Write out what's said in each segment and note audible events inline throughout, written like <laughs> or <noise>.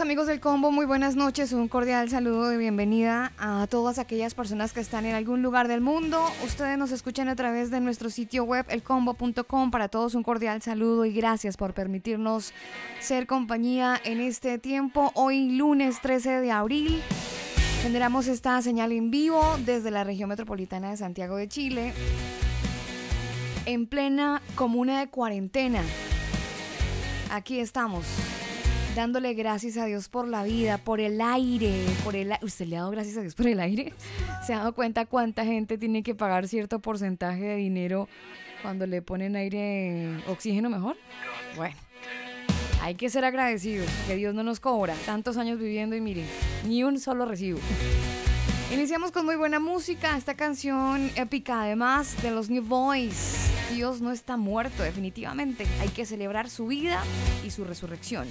Amigos del combo, muy buenas noches. Un cordial saludo de bienvenida a todas aquellas personas que están en algún lugar del mundo. Ustedes nos escuchan a través de nuestro sitio web elcombo.com. Para todos un cordial saludo y gracias por permitirnos ser compañía en este tiempo. Hoy lunes 13 de abril generamos esta señal en vivo desde la región metropolitana de Santiago de Chile en plena comuna de cuarentena. Aquí estamos dándole gracias a Dios por la vida, por el aire, por el ¿Usted le ha dado gracias a Dios por el aire? <laughs> ¿Se ha dado cuenta cuánta gente tiene que pagar cierto porcentaje de dinero cuando le ponen aire, oxígeno mejor? Bueno, hay que ser agradecidos, que Dios no nos cobra tantos años viviendo y miren, ni un solo recibo. Iniciamos con muy buena música, esta canción épica además de los New Boys. Dios no está muerto definitivamente, hay que celebrar su vida y su resurrección.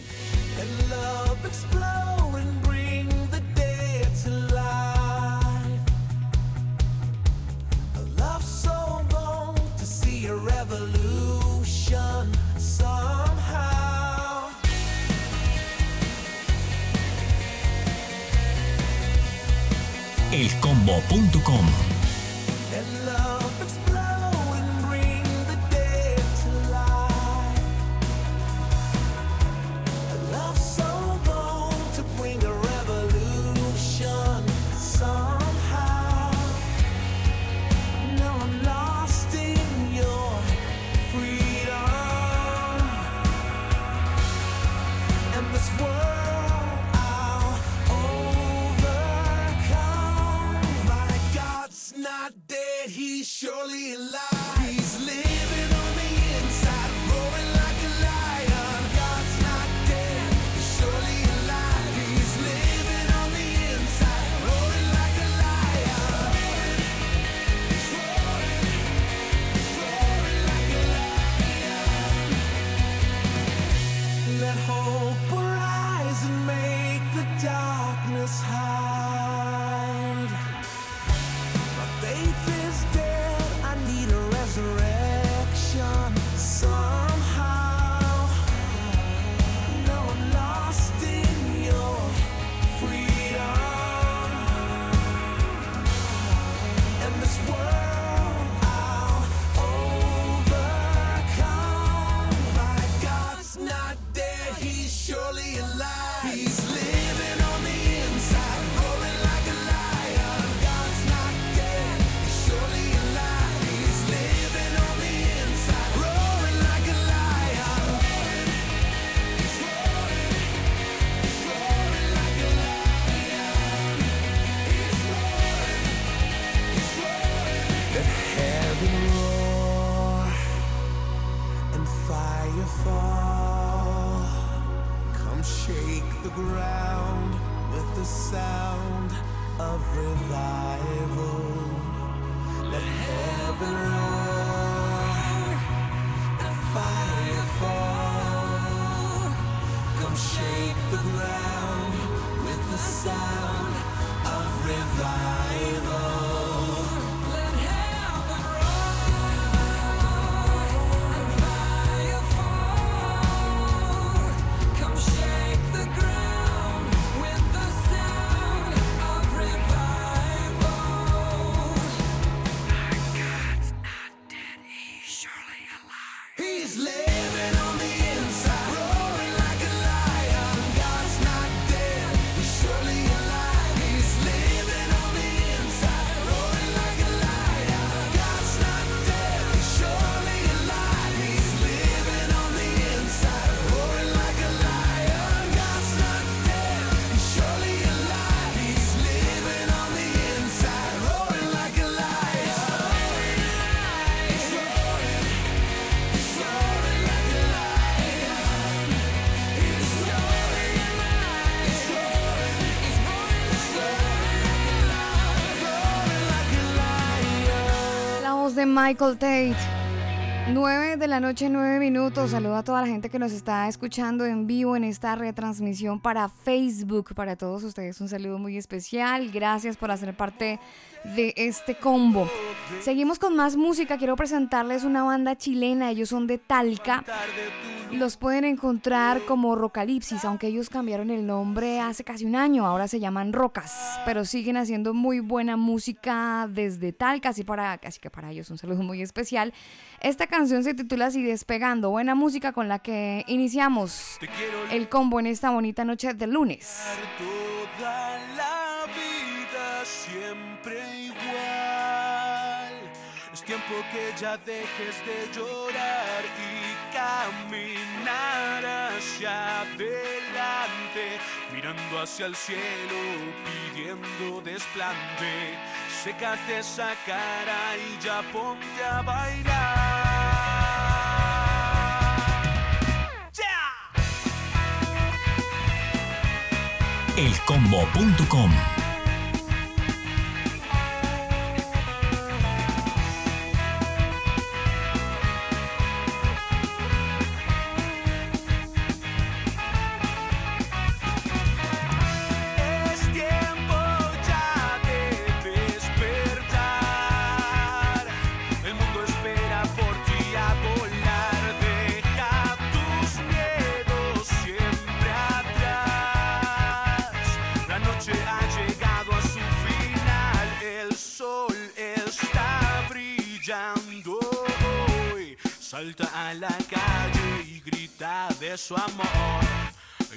elcombo.com Surely alive Michael Tate. 9 de la noche, 9 minutos. Saludo a toda la gente que nos está escuchando en vivo en esta retransmisión para Facebook. Para todos ustedes un saludo muy especial. Gracias por hacer parte de este combo. Seguimos con más música. Quiero presentarles una banda chilena. Ellos son de Talca. Los pueden encontrar como Rocalipsis, aunque ellos cambiaron el nombre hace casi un año. Ahora se llaman Rocas, pero siguen haciendo muy buena música desde Talca. Así, para, así que para ellos un saludo muy especial. Esta canción se titula así Despegando. Buena música con la que iniciamos el combo en esta bonita noche de lunes. tiempo que ya dejes de llorar y caminar hacia adelante, mirando hacia el cielo, pidiendo desplante. Sécate esa cara y ya ponte a bailar. elcombo.com Salta a la calle y grita de su amor.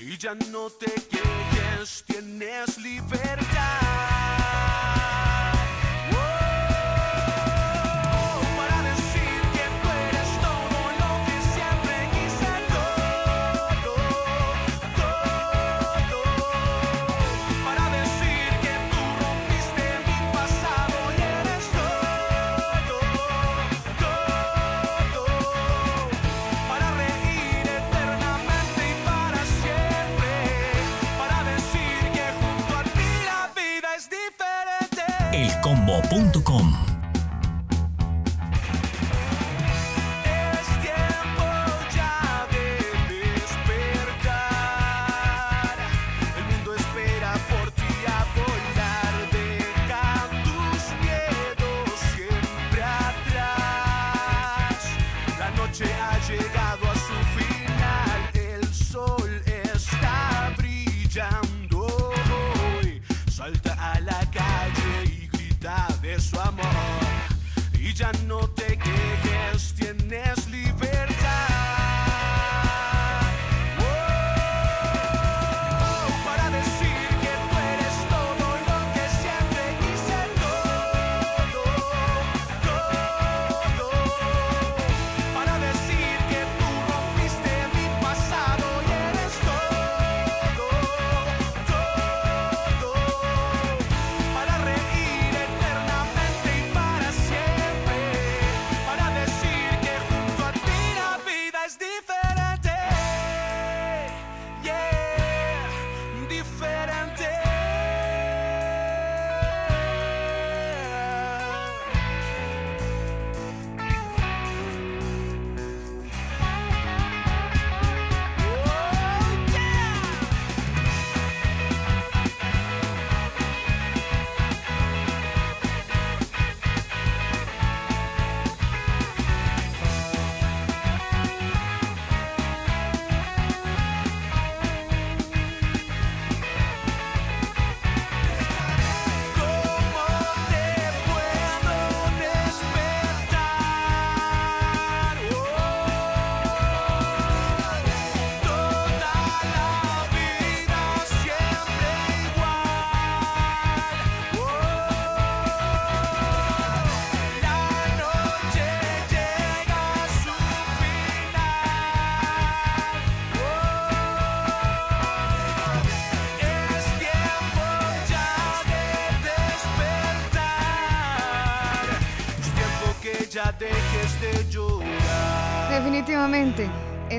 Y ya no te quejes, tienes libertad.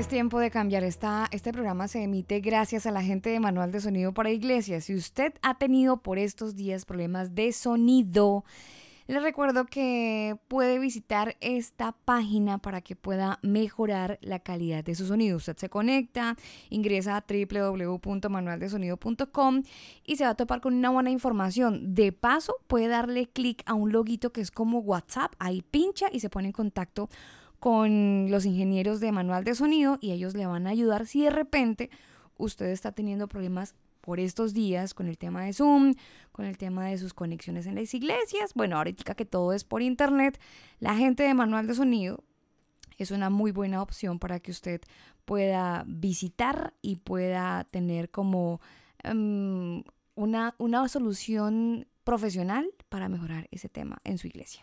Es tiempo de cambiar. Esta, este programa se emite gracias a la gente de Manual de Sonido para Iglesias. Si usted ha tenido por estos días problemas de sonido, Les recuerdo que puede visitar esta página para que pueda mejorar la calidad de su sonido. Usted se conecta, ingresa a www.manualdesonido.com y se va a topar con una buena información. De paso, puede darle clic a un loguito que es como WhatsApp, ahí pincha y se pone en contacto con los ingenieros de manual de sonido y ellos le van a ayudar si de repente usted está teniendo problemas por estos días con el tema de Zoom, con el tema de sus conexiones en las iglesias. Bueno, ahorita que todo es por internet, la gente de manual de sonido es una muy buena opción para que usted pueda visitar y pueda tener como um, una, una solución profesional para mejorar ese tema en su iglesia.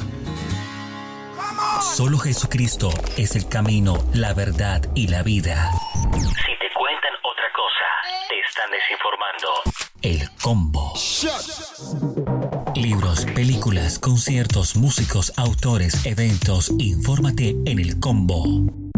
Solo Jesucristo es el camino, la verdad y la vida. Si te cuentan otra cosa, te están desinformando. El combo. Libros, películas, conciertos, músicos, autores, eventos. Infórmate en el combo.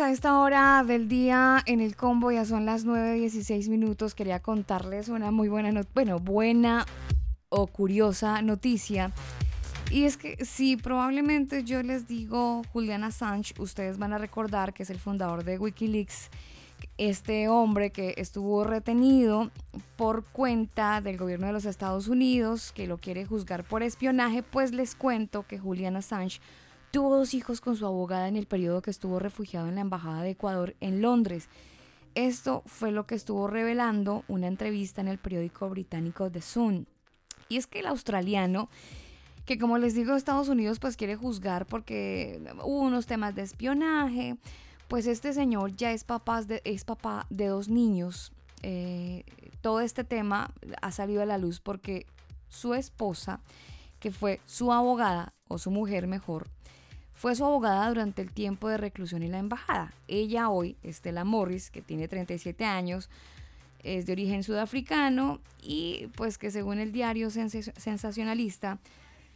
A esta hora del día en el combo, ya son las 9.16 minutos. Quería contarles una muy buena, no bueno, buena o curiosa noticia. Y es que si probablemente yo les digo Julian Assange, ustedes van a recordar que es el fundador de Wikileaks, este hombre que estuvo retenido por cuenta del gobierno de los Estados Unidos, que lo quiere juzgar por espionaje, pues les cuento que Julian Assange Tuvo dos hijos con su abogada en el periodo que estuvo refugiado en la Embajada de Ecuador en Londres. Esto fue lo que estuvo revelando una entrevista en el periódico británico The Sun. Y es que el australiano, que como les digo, Estados Unidos pues quiere juzgar porque hubo unos temas de espionaje, pues este señor ya es, papá de, es papá de dos niños. Eh, todo este tema ha salido a la luz porque su esposa, que fue su abogada o su mujer mejor, fue su abogada durante el tiempo de reclusión en la embajada. Ella hoy, Estela Morris, que tiene 37 años, es de origen sudafricano y pues que según el diario sensacionalista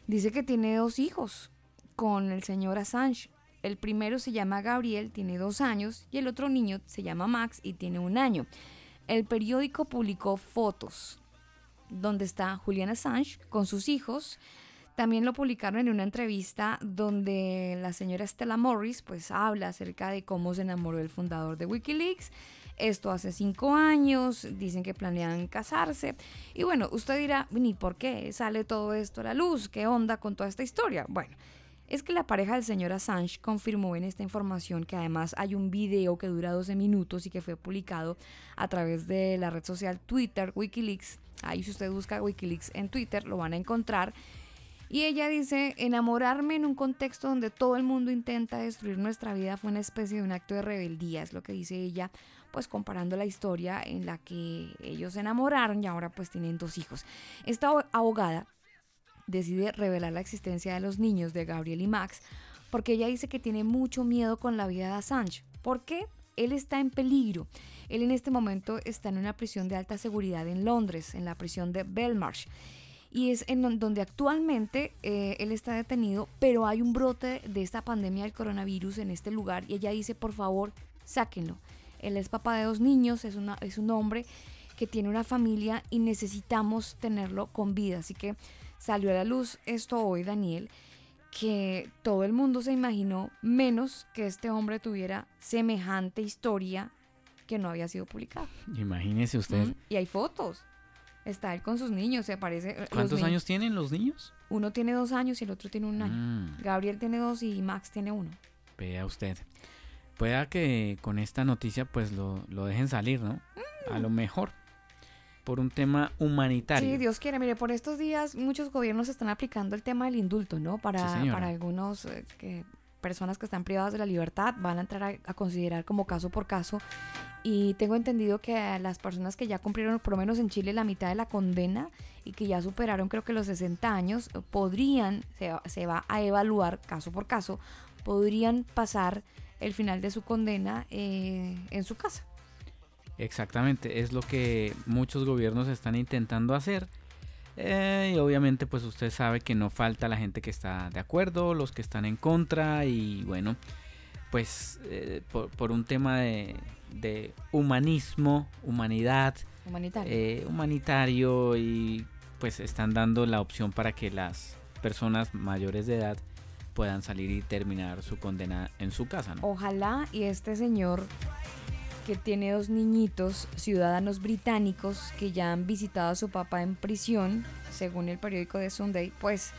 dice que tiene dos hijos con el señor Assange. El primero se llama Gabriel, tiene dos años, y el otro niño se llama Max y tiene un año. El periódico publicó fotos donde está Julian Assange con sus hijos también lo publicaron en una entrevista donde la señora Stella Morris pues habla acerca de cómo se enamoró del fundador de Wikileaks. Esto hace cinco años, dicen que planean casarse. Y bueno, usted dirá, ¿ni por qué sale todo esto a la luz? ¿Qué onda con toda esta historia? Bueno, es que la pareja del señor Assange confirmó en esta información que además hay un video que dura 12 minutos y que fue publicado a través de la red social Twitter, Wikileaks. Ahí si usted busca Wikileaks en Twitter lo van a encontrar y ella dice, enamorarme en un contexto donde todo el mundo intenta destruir nuestra vida fue una especie de un acto de rebeldía, es lo que dice ella, pues comparando la historia en la que ellos se enamoraron y ahora pues tienen dos hijos. Esta abogada decide revelar la existencia de los niños de Gabriel y Max porque ella dice que tiene mucho miedo con la vida de Assange. ¿Por qué? Él está en peligro. Él en este momento está en una prisión de alta seguridad en Londres, en la prisión de Belmarsh y es en donde actualmente eh, él está detenido, pero hay un brote de esta pandemia del coronavirus en este lugar y ella dice, por favor, sáquenlo. Él es papá de dos niños, es, una, es un hombre que tiene una familia y necesitamos tenerlo con vida. Así que salió a la luz esto hoy, Daniel, que todo el mundo se imaginó, menos que este hombre tuviera semejante historia que no había sido publicada. Imagínese usted. Y hay fotos. Está él con sus niños, se parece. Eh, ¿Cuántos años tienen los niños? Uno tiene dos años y el otro tiene un año. Mm. Gabriel tiene dos y Max tiene uno. Vea usted. pueda que con esta noticia pues lo, lo dejen salir, ¿no? A lo mejor. Por un tema humanitario. Sí, Dios quiere. Mire, por estos días muchos gobiernos están aplicando el tema del indulto, ¿no? Para, para algunos eh, que, personas que están privadas de la libertad van a entrar a, a considerar como caso por caso. Y tengo entendido que las personas que ya cumplieron, por lo menos en Chile, la mitad de la condena y que ya superaron creo que los 60 años, podrían, se, se va a evaluar caso por caso, podrían pasar el final de su condena eh, en su casa. Exactamente, es lo que muchos gobiernos están intentando hacer. Eh, y obviamente pues usted sabe que no falta la gente que está de acuerdo, los que están en contra y bueno, pues eh, por, por un tema de, de humanismo, humanidad, Humanitario. eh, humanitario y pues están dando la opción para que las personas mayores de edad puedan salir y terminar su condena en su casa. ¿no? Ojalá y este señor que tiene dos niñitos, ciudadanos británicos, que ya han visitado a su papá en prisión, según el periódico de Sunday, pues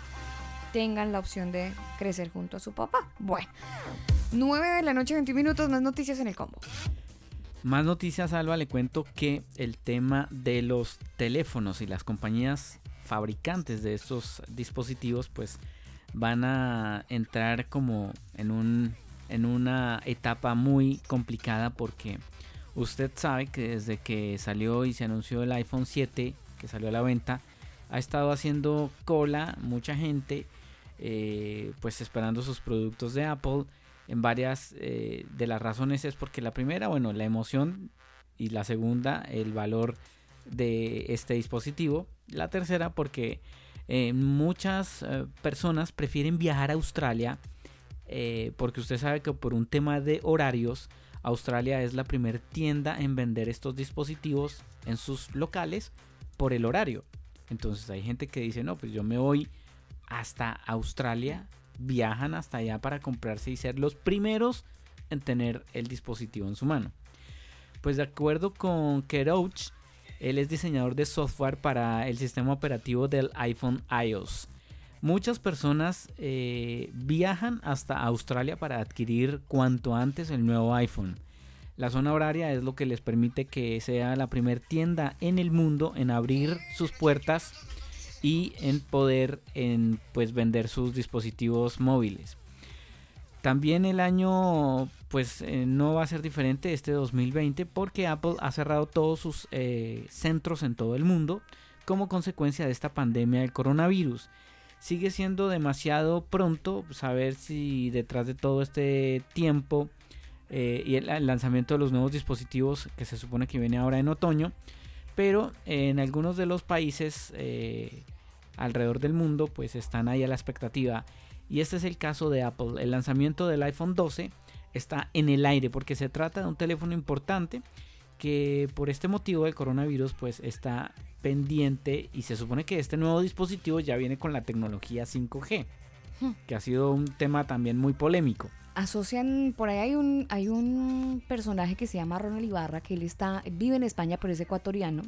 tengan la opción de crecer junto a su papá. Bueno, 9 de la noche, 21 minutos, más noticias en el combo. Más noticias, Alba, le cuento que el tema de los teléfonos y las compañías fabricantes de estos dispositivos, pues van a entrar como en un en una etapa muy complicada porque usted sabe que desde que salió y se anunció el iPhone 7 que salió a la venta ha estado haciendo cola mucha gente eh, pues esperando sus productos de Apple en varias eh, de las razones es porque la primera bueno la emoción y la segunda el valor de este dispositivo. La tercera porque eh, muchas personas prefieren viajar a Australia porque usted sabe que por un tema de horarios, Australia es la primera tienda en vender estos dispositivos en sus locales por el horario. Entonces hay gente que dice, no, pues yo me voy hasta Australia, viajan hasta allá para comprarse y ser los primeros en tener el dispositivo en su mano. Pues de acuerdo con Kerouch, él es diseñador de software para el sistema operativo del iPhone iOS. Muchas personas eh, viajan hasta Australia para adquirir cuanto antes el nuevo iPhone. La zona horaria es lo que les permite que sea la primer tienda en el mundo en abrir sus puertas y en poder en, pues, vender sus dispositivos móviles. También el año pues eh, no va a ser diferente este 2020 porque Apple ha cerrado todos sus eh, centros en todo el mundo como consecuencia de esta pandemia del coronavirus sigue siendo demasiado pronto saber si detrás de todo este tiempo eh, y el, lanzamiento de los nuevos dispositivos que se supone que viene ahora en otoño, pero en algunos de los países eh, alrededor del mundo pues están ahí a la expectativa y este es el caso de Apple. El lanzamiento del iPhone 12 está en el aire porque se trata de un teléfono importante que por este motivo del coronavirus pues está pendiente y se supone que este nuevo dispositivo ya viene con la tecnología 5G, que ha sido un tema también muy polémico. Asocian, por ahí hay un, hay un personaje que se llama Ronald Ibarra, que él está, vive en España, pero es ecuatoriano.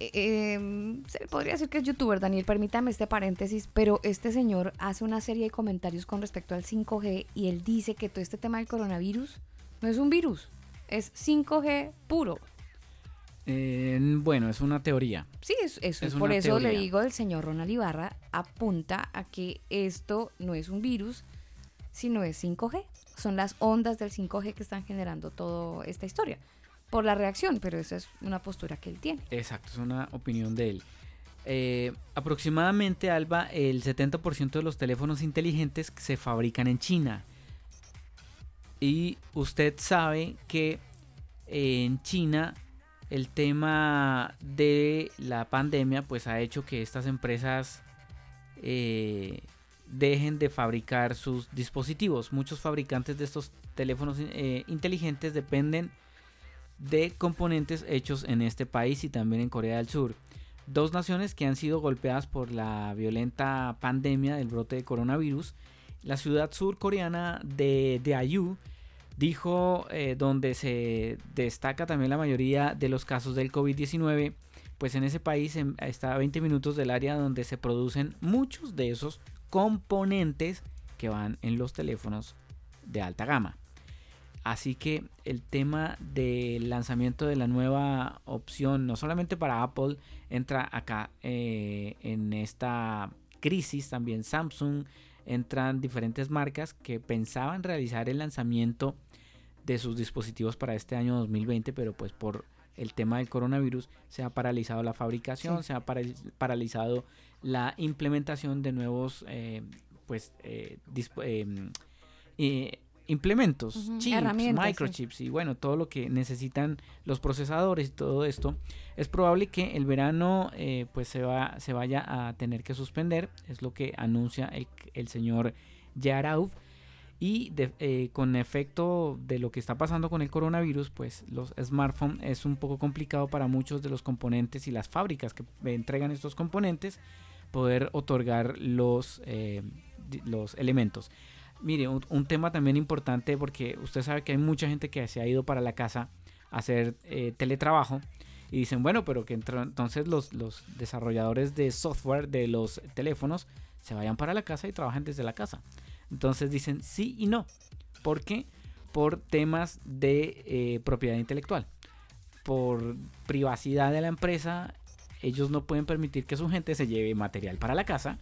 Eh, eh, se le podría decir que es youtuber, Daniel, permítame este paréntesis, pero este señor hace una serie de comentarios con respecto al 5G y él dice que todo este tema del coronavirus no es un virus, es 5G puro. Eh, bueno, es una teoría. Sí, es, es, Es por eso le digo, el señor Ronald Ibarra apunta a que esto no es un virus, sino es 5G. Son las ondas del 5G que están generando toda esta historia. Por la reacción, pero esa es una postura que él tiene. Exacto, es una opinión de él. Eh, aproximadamente, Alba, el 70% de los teléfonos inteligentes se fabrican en China. Y usted sabe que en China el tema de la pandemia pues ha hecho que estas empresas eh, dejen de fabricar sus dispositivos. Muchos fabricantes de estos teléfonos eh, inteligentes dependen de componentes hechos en este país y también en Corea del Sur. Dos naciones que han sido golpeadas por la violenta pandemia del brote de coronavirus. La ciudad surcoreana de Daegu dijo eh, donde se destaca también la mayoría de los casos del COVID-19, pues en ese país está a 20 minutos del área donde se producen muchos de esos componentes que van en los teléfonos de alta gama. Así que el tema del lanzamiento de la nueva opción, no solamente para Apple, entra acá eh, en esta crisis, también Samsung, entran diferentes marcas que pensaban realizar el lanzamiento de sus dispositivos para este año 2020, pero pues por el tema del coronavirus se ha paralizado la fabricación, se ha paralizado la implementación de nuevos eh, pues eh, implementos, chips, microchips y bueno, todo lo que necesitan los procesadores y todo esto, es probable que el verano eh, pues se, va, se vaya a tener que suspender, es lo que anuncia el, el señor Yarauf. Y eh, con efecto de lo que está pasando con el coronavirus, pues los smartphones es un poco complicado para muchos de los componentes y las fábricas que entregan estos componentes poder otorgar los, eh, los elementos. Mire, un, tema también importante porque usted sabe que hay mucha gente que se ha ido para la casa a hacer eh, teletrabajo y dicen, bueno, pero que entonces los, los desarrolladores de software de los teléfonos se vayan para la casa y trabajen desde la casa. Entonces dicen sí y no. ¿Por qué? Por temas de eh, propiedad intelectual. Por privacidad de la empresa, ellos no pueden permitir que su gente se lleve material para la casa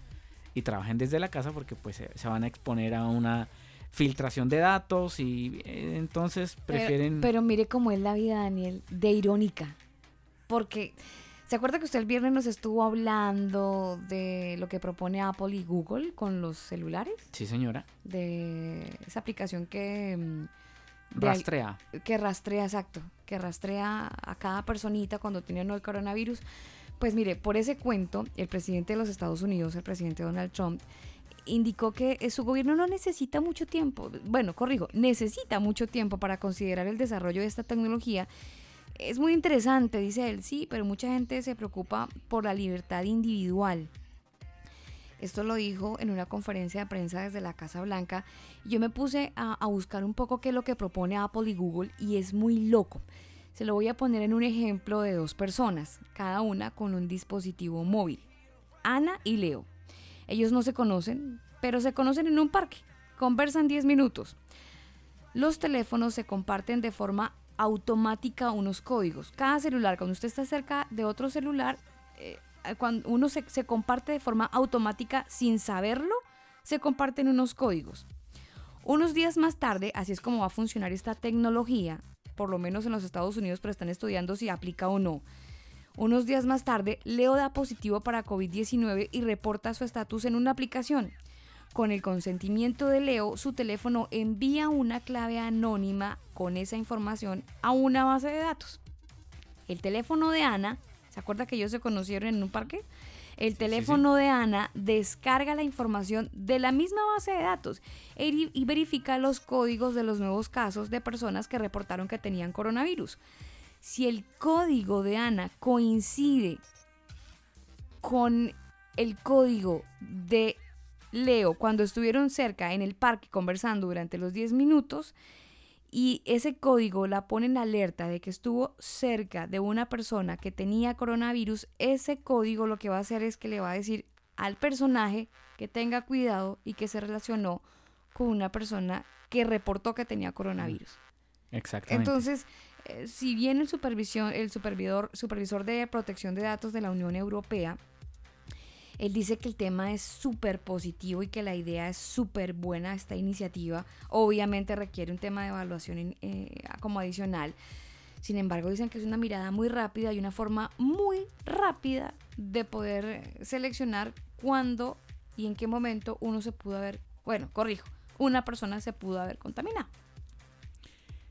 y trabajen desde la casa porque pues se, van a exponer a una filtración de datos y eh, entonces prefieren... Pero, mire cómo es la vida, Daniel, de irónica. Porque, ¿se acuerda que usted el viernes nos estuvo hablando de lo que propone Apple y Google con los celulares? Sí, señora. De esa aplicación que... Mm, rastrea. que rastrea, exacto. Que rastrea a cada personita cuando tiene el coronavirus. Pues mire, por ese cuento, el presidente de los Estados Unidos, el presidente Donald Trump, indicó que eh, su gobierno no necesita mucho tiempo, bueno, corrijo, necesita mucho tiempo para considerar el desarrollo de esta tecnología. Es muy interesante, dice él, sí, pero mucha gente se preocupa por la libertad individual. Esto lo dijo en una conferencia de prensa desde la Casa Blanca. Yo me puse a, a buscar un poco qué es lo que propone Apple y Google y es muy loco. Se lo voy a poner en un ejemplo de dos personas, cada una con un dispositivo móvil. Ana y Leo. Ellos no se conocen, pero se conocen en un parque. Conversan 10 minutos. Los teléfonos se comparten de forma automática unos códigos. Cada celular, cuando usted está cerca de otro celular, eh, cuando uno se, se comparte de forma automática sin saberlo, se comparten unos códigos. Unos días más tarde, así es como va a funcionar esta tecnología, por lo menos en los Estados Unidos, pero están estudiando si aplica o no. Unos días más tarde, Leo da positivo para COVID-19 y reporta su estatus en una aplicación. Con el consentimiento de Leo, su teléfono envía una clave anónima con esa información a una base de datos. El teléfono de Ana, ¿se acuerda que ellos se conocieron en un parque? El teléfono de Ana descarga la información de la misma base de datos e y verifica los códigos de los nuevos casos de personas que reportaron que tenían coronavirus. Si el código de Ana coincide con el código de Leo cuando estuvieron cerca en el parque conversando durante los 10 minutos, y ese código la pone en alerta de que estuvo cerca de una persona que tenía coronavirus, ese código lo que va a hacer es que le va a decir al personaje que tenga cuidado y que se relacionó con una persona que reportó que tenía coronavirus. Exactamente. Entonces, eh, si bien el supervisión, el supervisor, supervisor de protección de datos de la Unión Europea él dice que el tema es súper positivo y que la idea es súper buena, esta iniciativa. Obviamente requiere un tema de evaluación eh, como adicional. Sin embargo, dicen que es una mirada muy rápida y una forma muy rápida de poder seleccionar cuándo y en qué momento uno se pudo haber, bueno, corrijo, una persona se pudo haber contaminado.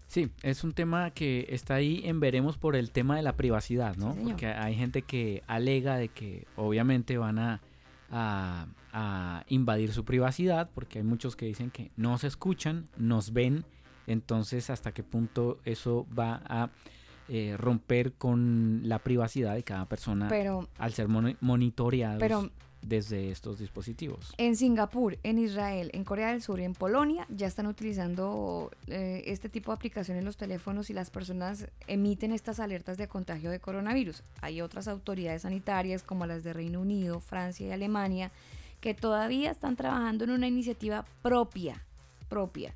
Sí, es un tema que está ahí en veremos por el tema de la privacidad, ¿no? Porque hay gente que alega de que obviamente van a, a, invadir su privacidad, porque hay muchos que dicen que no se escuchan, nos ven, entonces hasta qué punto eso va a eh, romper con la privacidad de cada persona al ser monitoreados. Pero desde estos dispositivos. En Singapur, en Israel, en Corea del Sur y en Polonia ya están utilizando eh, este tipo de aplicación en los teléfonos y las personas emiten estas alertas de contagio de coronavirus. Hay otras autoridades sanitarias como las de Reino Unido, Francia y Alemania que todavía están trabajando en una iniciativa propia, propia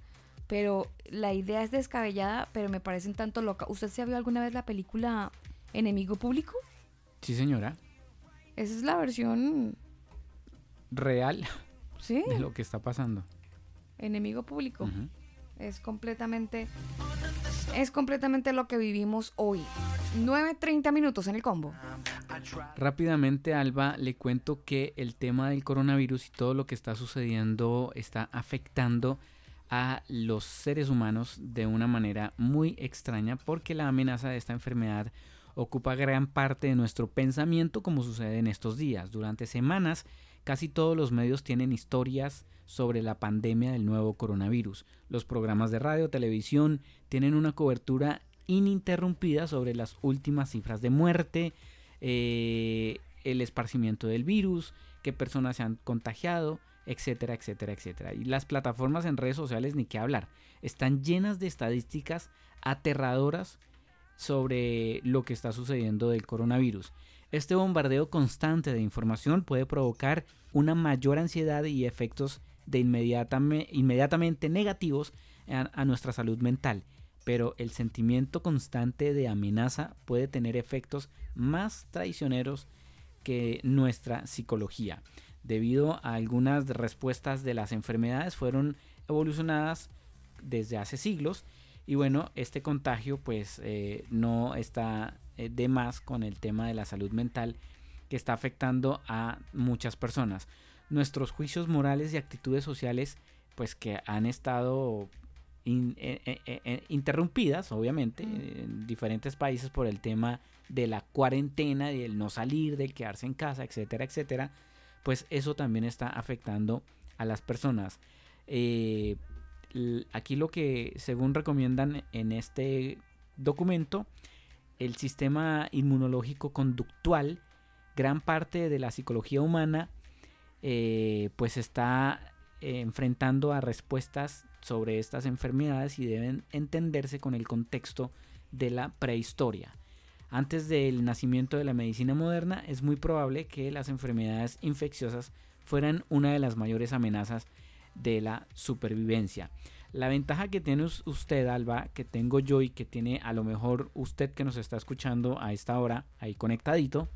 pero la idea es descabellada, pero me parece un tanto loca. ¿Usted se ha visto alguna vez la película Enemigo Público? Sí, señora. Esa es la versión, Real ¿sí? de lo que está pasando. Enemigo Público. Es completamente, es completamente lo que vivimos hoy. 9.30 minutos en el combo. Rápidamente, Alba, le cuento que el tema del coronavirus y todo lo que está sucediendo está afectando a los seres humanos de una manera muy extraña porque la amenaza de esta enfermedad ocupa gran parte de nuestro pensamiento como sucede en estos días. Durante semanas, casi todos los medios tienen historias sobre la pandemia del nuevo coronavirus. Los programas de radio, televisión tienen una cobertura ininterrumpida sobre las últimas cifras de muerte, eh, el esparcimiento del virus, qué personas se han contagiado, etcétera, etcétera, etcétera. Y las plataformas en redes sociales, ni qué hablar, están llenas de estadísticas aterradoras sobre lo que está sucediendo del coronavirus. Este bombardeo constante de información puede provocar una mayor ansiedad y efectos de inmediatame- inmediatamente negativos a, nuestra salud mental, pero el sentimiento constante de amenaza puede tener efectos más traicioneros que nuestra psicología. Debido a algunas respuestas de las enfermedades fueron evolucionadas desde hace siglos y bueno, este contagio pues eh, no está de más con el tema de la salud mental que está afectando a muchas personas. Nuestros juicios morales y actitudes sociales pues que han estado in- eh, eh, eh, eh, interrumpidas obviamente en diferentes países por el tema de la cuarentena, del no salir, del quedarse en casa, etcétera, etcétera, pues eso también está afectando a las personas. Eh, aquí lo que según recomiendan en este documento, el sistema inmunológico conductual, gran parte de la psicología humana, eh, pues está eh, enfrentando a respuestas sobre estas enfermedades y deben entenderse con el contexto de la prehistoria. Antes del nacimiento de la medicina moderna, es muy probable que las enfermedades infecciosas fueran una de las mayores amenazas de la supervivencia. La ventaja que tiene us- usted, Alba, que tengo yo y que tiene a lo mejor usted que nos está escuchando a esta hora, ahí conectadito,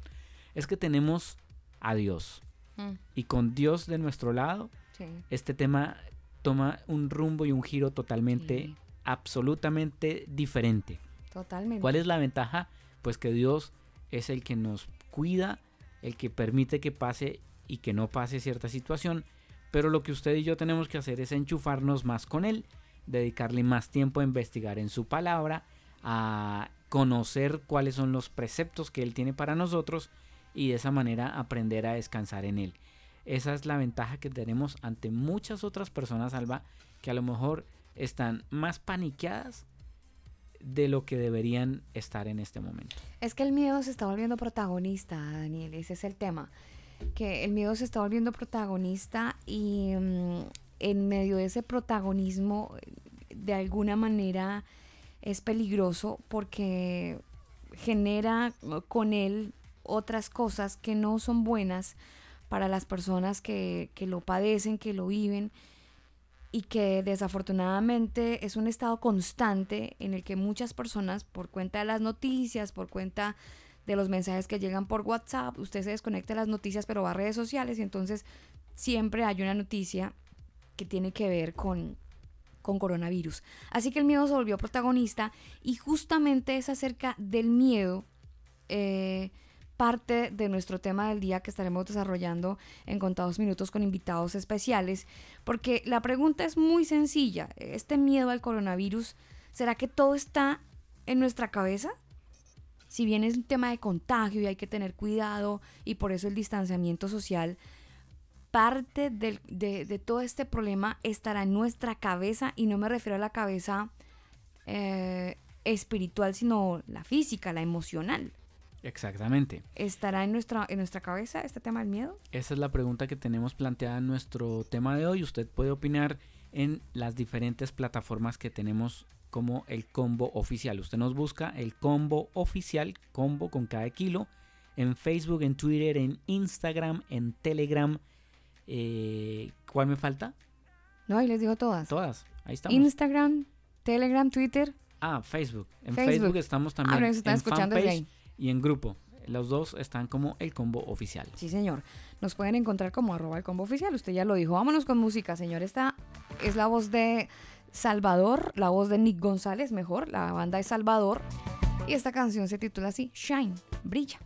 es que tenemos a Dios. Mm, Y con Dios de nuestro lado, sí. este tema toma un rumbo y un giro totalmente, Sí. absolutamente diferente. Totalmente. ¿Cuál es la ventaja? Pues que Dios es el que nos cuida, el que permite que pase y que no pase cierta situación. Pero lo que usted y yo tenemos que hacer es enchufarnos más con Él, dedicarle más tiempo a investigar en su palabra, a conocer cuáles son los preceptos que Él tiene para nosotros y de esa manera aprender a descansar en Él. Esa es la ventaja que tenemos ante muchas otras personas, Alba, que a lo mejor están más paniqueadas de lo que deberían estar en este momento. Es que el miedo se está volviendo protagonista, Daniel, ese es el tema. Que el miedo se está volviendo protagonista y mm, en medio de ese protagonismo, de alguna manera es peligroso porque genera con él otras cosas que no son buenas para las personas que, que lo padecen, que lo viven y que desafortunadamente es un estado constante en el que muchas personas, por cuenta de las noticias, por cuenta de los mensajes que llegan por WhatsApp, usted se desconecta de las noticias pero va a redes sociales y entonces siempre hay una noticia que tiene que ver con, con coronavirus. Así que el miedo se volvió protagonista y justamente es acerca del miedo. eh, parte de nuestro tema del día que estaremos desarrollando en contados minutos con invitados especiales, porque la pregunta es muy sencilla. ¿Este miedo al coronavirus, será que todo está en nuestra cabeza? Si bien es un tema de contagio y hay que tener cuidado y por eso el distanciamiento social, parte del- de, de todo este problema estará en nuestra cabeza y no me refiero a la cabeza eh, espiritual, sino la física, la emocional. Exactamente. ¿Estará en nuestra, en nuestra cabeza este tema del miedo? Esa es la pregunta que tenemos planteada en nuestro tema de hoy. Usted puede opinar en las diferentes plataformas que tenemos como el combo oficial. Usted nos busca el combo oficial, combo con cada kilo, en Facebook, en Twitter, en Instagram, en Telegram. Eh, ¿Cuál me falta? No, ahí les digo todas. Todas, ahí estamos. Instagram, Telegram, Twitter. Ah, Facebook. En Facebook, estamos también. Ah, están en escuchando fanpage. Y en grupo. Los dos están como el combo oficial. Sí, señor. Nos pueden encontrar como arroba el combo oficial. Usted ya lo dijo. Vámonos con música, señor. Esta es la voz de Salvador, la voz de Nick González, mejor, la banda es Salvador. Y esta canción se titula así, Shine, brilla.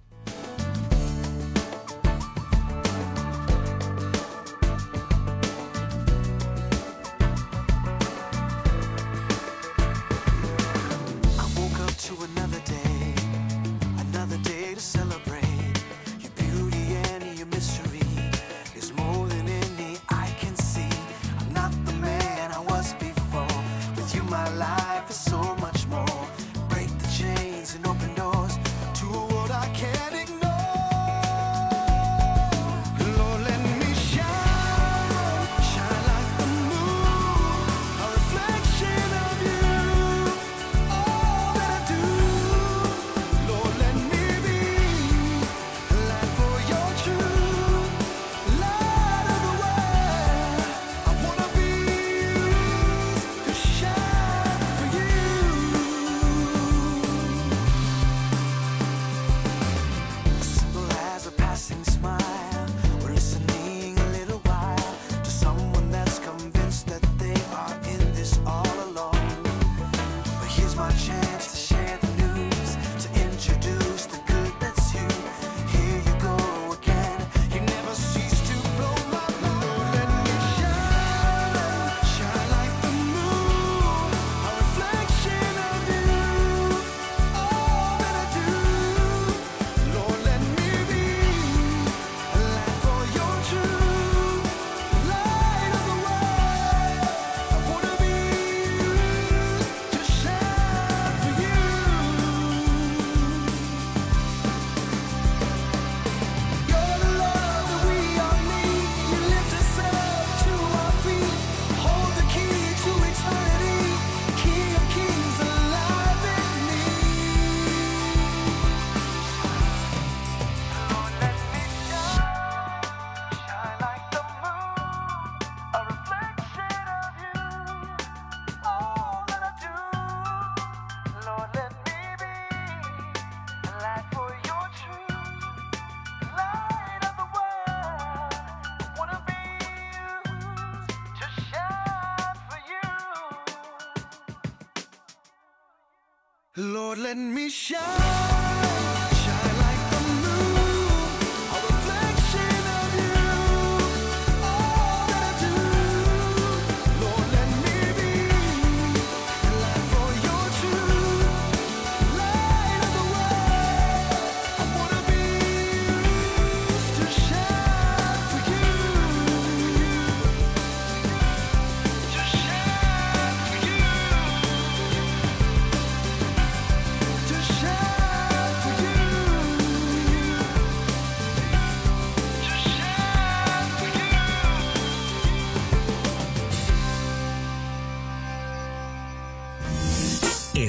Lord, let me shine.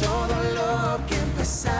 Todo lo que empezaste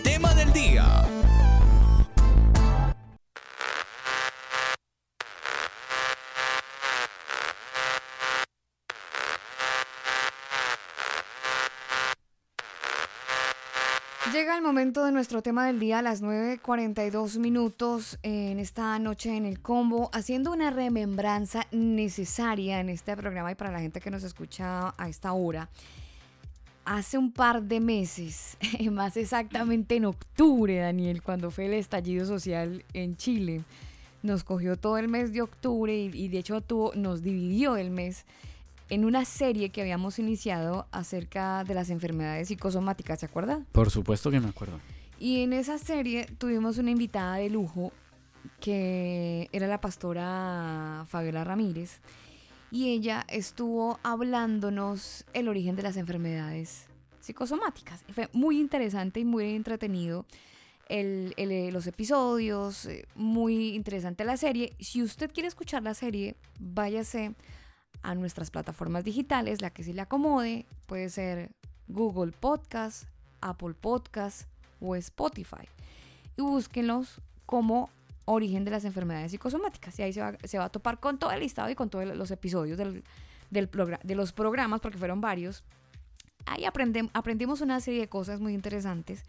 momento de nuestro tema del día a las 9.42 minutos en esta noche en el combo, haciendo una remembranza necesaria en este programa y para la gente que nos escucha a esta hora. Hace un par de meses, <laughs> más exactamente en octubre, Daniel, cuando fue el estallido social en Chile, nos cogió todo el mes de octubre y, y de hecho tuvo, nos dividió el mes en una serie que habíamos iniciado acerca de las enfermedades psicosomáticas, ¿se acuerda? Por supuesto que me acuerdo. Y en esa serie tuvimos una invitada de lujo que era la pastora Fabiola Ramírez y ella estuvo hablándonos el origen de las enfermedades psicosomáticas. Fue muy interesante y muy entretenido el- el- los episodios, eh, muy interesante la serie. Si usted quiere escuchar la serie, váyase a nuestras plataformas digitales, la que se le acomode, puede ser Google Podcast, Apple Podcast o Spotify. Y búsquenlos como origen de las enfermedades psicosomáticas. Y ahí se va, se va a topar con todo el listado y con todos los episodios del, del de los programas, porque fueron varios. Ahí aprendimos una serie de cosas muy interesantes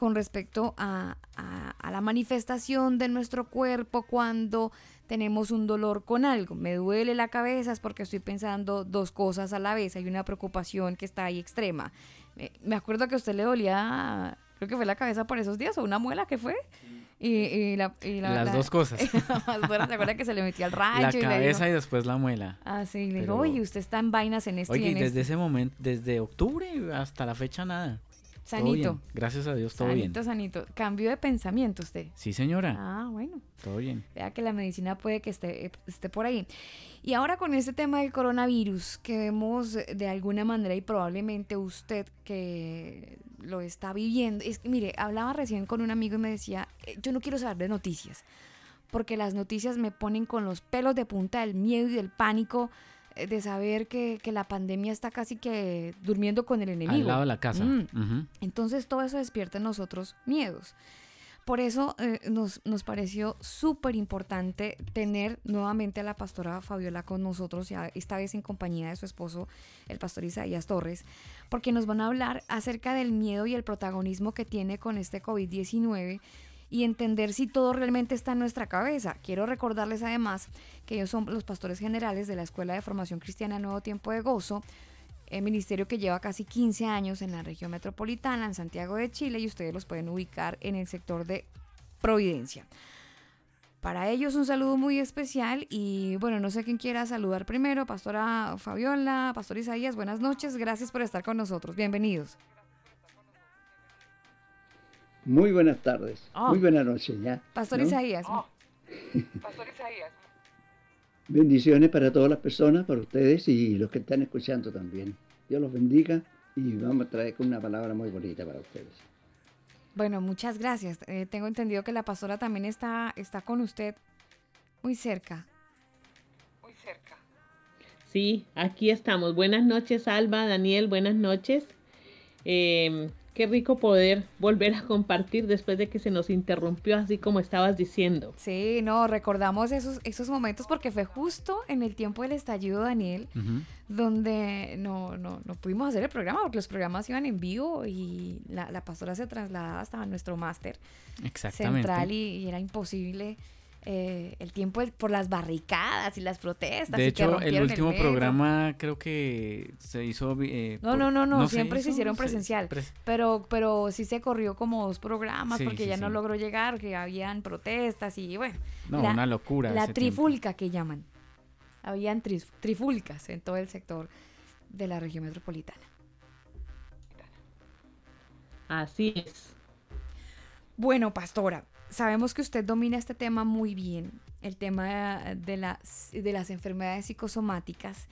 con respecto a, a- a la manifestación de nuestro cuerpo cuando tenemos un dolor con algo. Me duele la cabeza es porque estoy pensando dos cosas a la vez. Hay una preocupación que está ahí extrema. Me, me acuerdo que a usted le dolía, creo que fue la cabeza por esos días o una muela que fue. Y, y la, y la- Las la- dos cosas. <laughs> Dura, ¿Se acuerda que se le metía el rayo? La y cabeza dijo- y después la muela. Ah, sí, le oye, usted está en vainas en esto y Oye, en y desde esto". ese momento, desde octubre hasta la fecha nada. Sanito. bien. Gracias a Dios, todo bien. Sanito, sanito. Cambio de pensamiento usted. Sí, señora. Ah, bueno. Todo bien. Vea que la medicina puede que esté, esté por ahí. Y ahora con este tema del coronavirus, que vemos de alguna manera y probablemente usted que lo está viviendo, es que mire, hablaba recién con un amigo y me decía, "Eh, yo no quiero saber de noticias, porque las noticias me ponen con los pelos de punta del miedo y del pánico eh, de saber que, que la pandemia está casi que durmiendo con el enemigo. Al lado de la casa. Mm. Entonces todo eso despierta en nosotros miedos. Por eso eh, nos, nos pareció súper importante tener nuevamente a la pastora Fabiola con nosotros, ya esta vez en compañía de su esposo, el pastor Isaías Torres, porque nos van a hablar acerca del miedo y el protagonismo que tiene con este COVID-19 y entender si todo realmente está en nuestra cabeza. Quiero recordarles además que ellos son los pastores generales de la Escuela de Formación Cristiana Nuevo Tiempo de Gozo, el ministerio que lleva casi 15 años en la región metropolitana, en Santiago de Chile, y ustedes los pueden ubicar en el sector de Providencia. Para ellos un saludo muy especial y bueno, no sé quién quiera saludar primero, Pastora Fabiola, Pastor Isaías, buenas noches, gracias por estar con nosotros, bienvenidos. Muy buenas tardes, Oh. muy buenas noches ya. Pastor ¿no? Isaías. Bendiciones para todas las personas, para ustedes y los que están escuchando también. Dios los bendiga y vamos a traer con una palabra muy bonita para ustedes. Bueno, muchas gracias. Eh, tengo entendido que la pastora también está, está con usted muy cerca. Sí, aquí estamos. Buenas noches, Alba, Daniel, buenas noches. Eh, qué rico poder volver a compartir después de que se nos interrumpió, así como estabas diciendo. Sí, no, recordamos esos, esos momentos porque fue justo en el tiempo del estallido, Daniel, donde no, no, no pudimos hacer el programa porque los programas iban en vivo y la, la pastora se trasladaba hasta nuestro máster central y, y era imposible eh, el tiempo por las barricadas y las protestas. De y que hecho, el último programa creo que se hizo... eh, No, por- no, no, no, siempre se hizo, hicieron se- presencial. pres- Pero, pero sí se corrió como dos programas Sí, porque sí, ya no logró llegar, que habían protestas y bueno. No, una locura La tiempo. trifulca que llaman. Habían trifulcas en todo el sector de la región metropolitana. Así es. Bueno, pastora, sabemos que usted domina este tema muy bien, el tema de las, de las enfermedades psicosomáticas.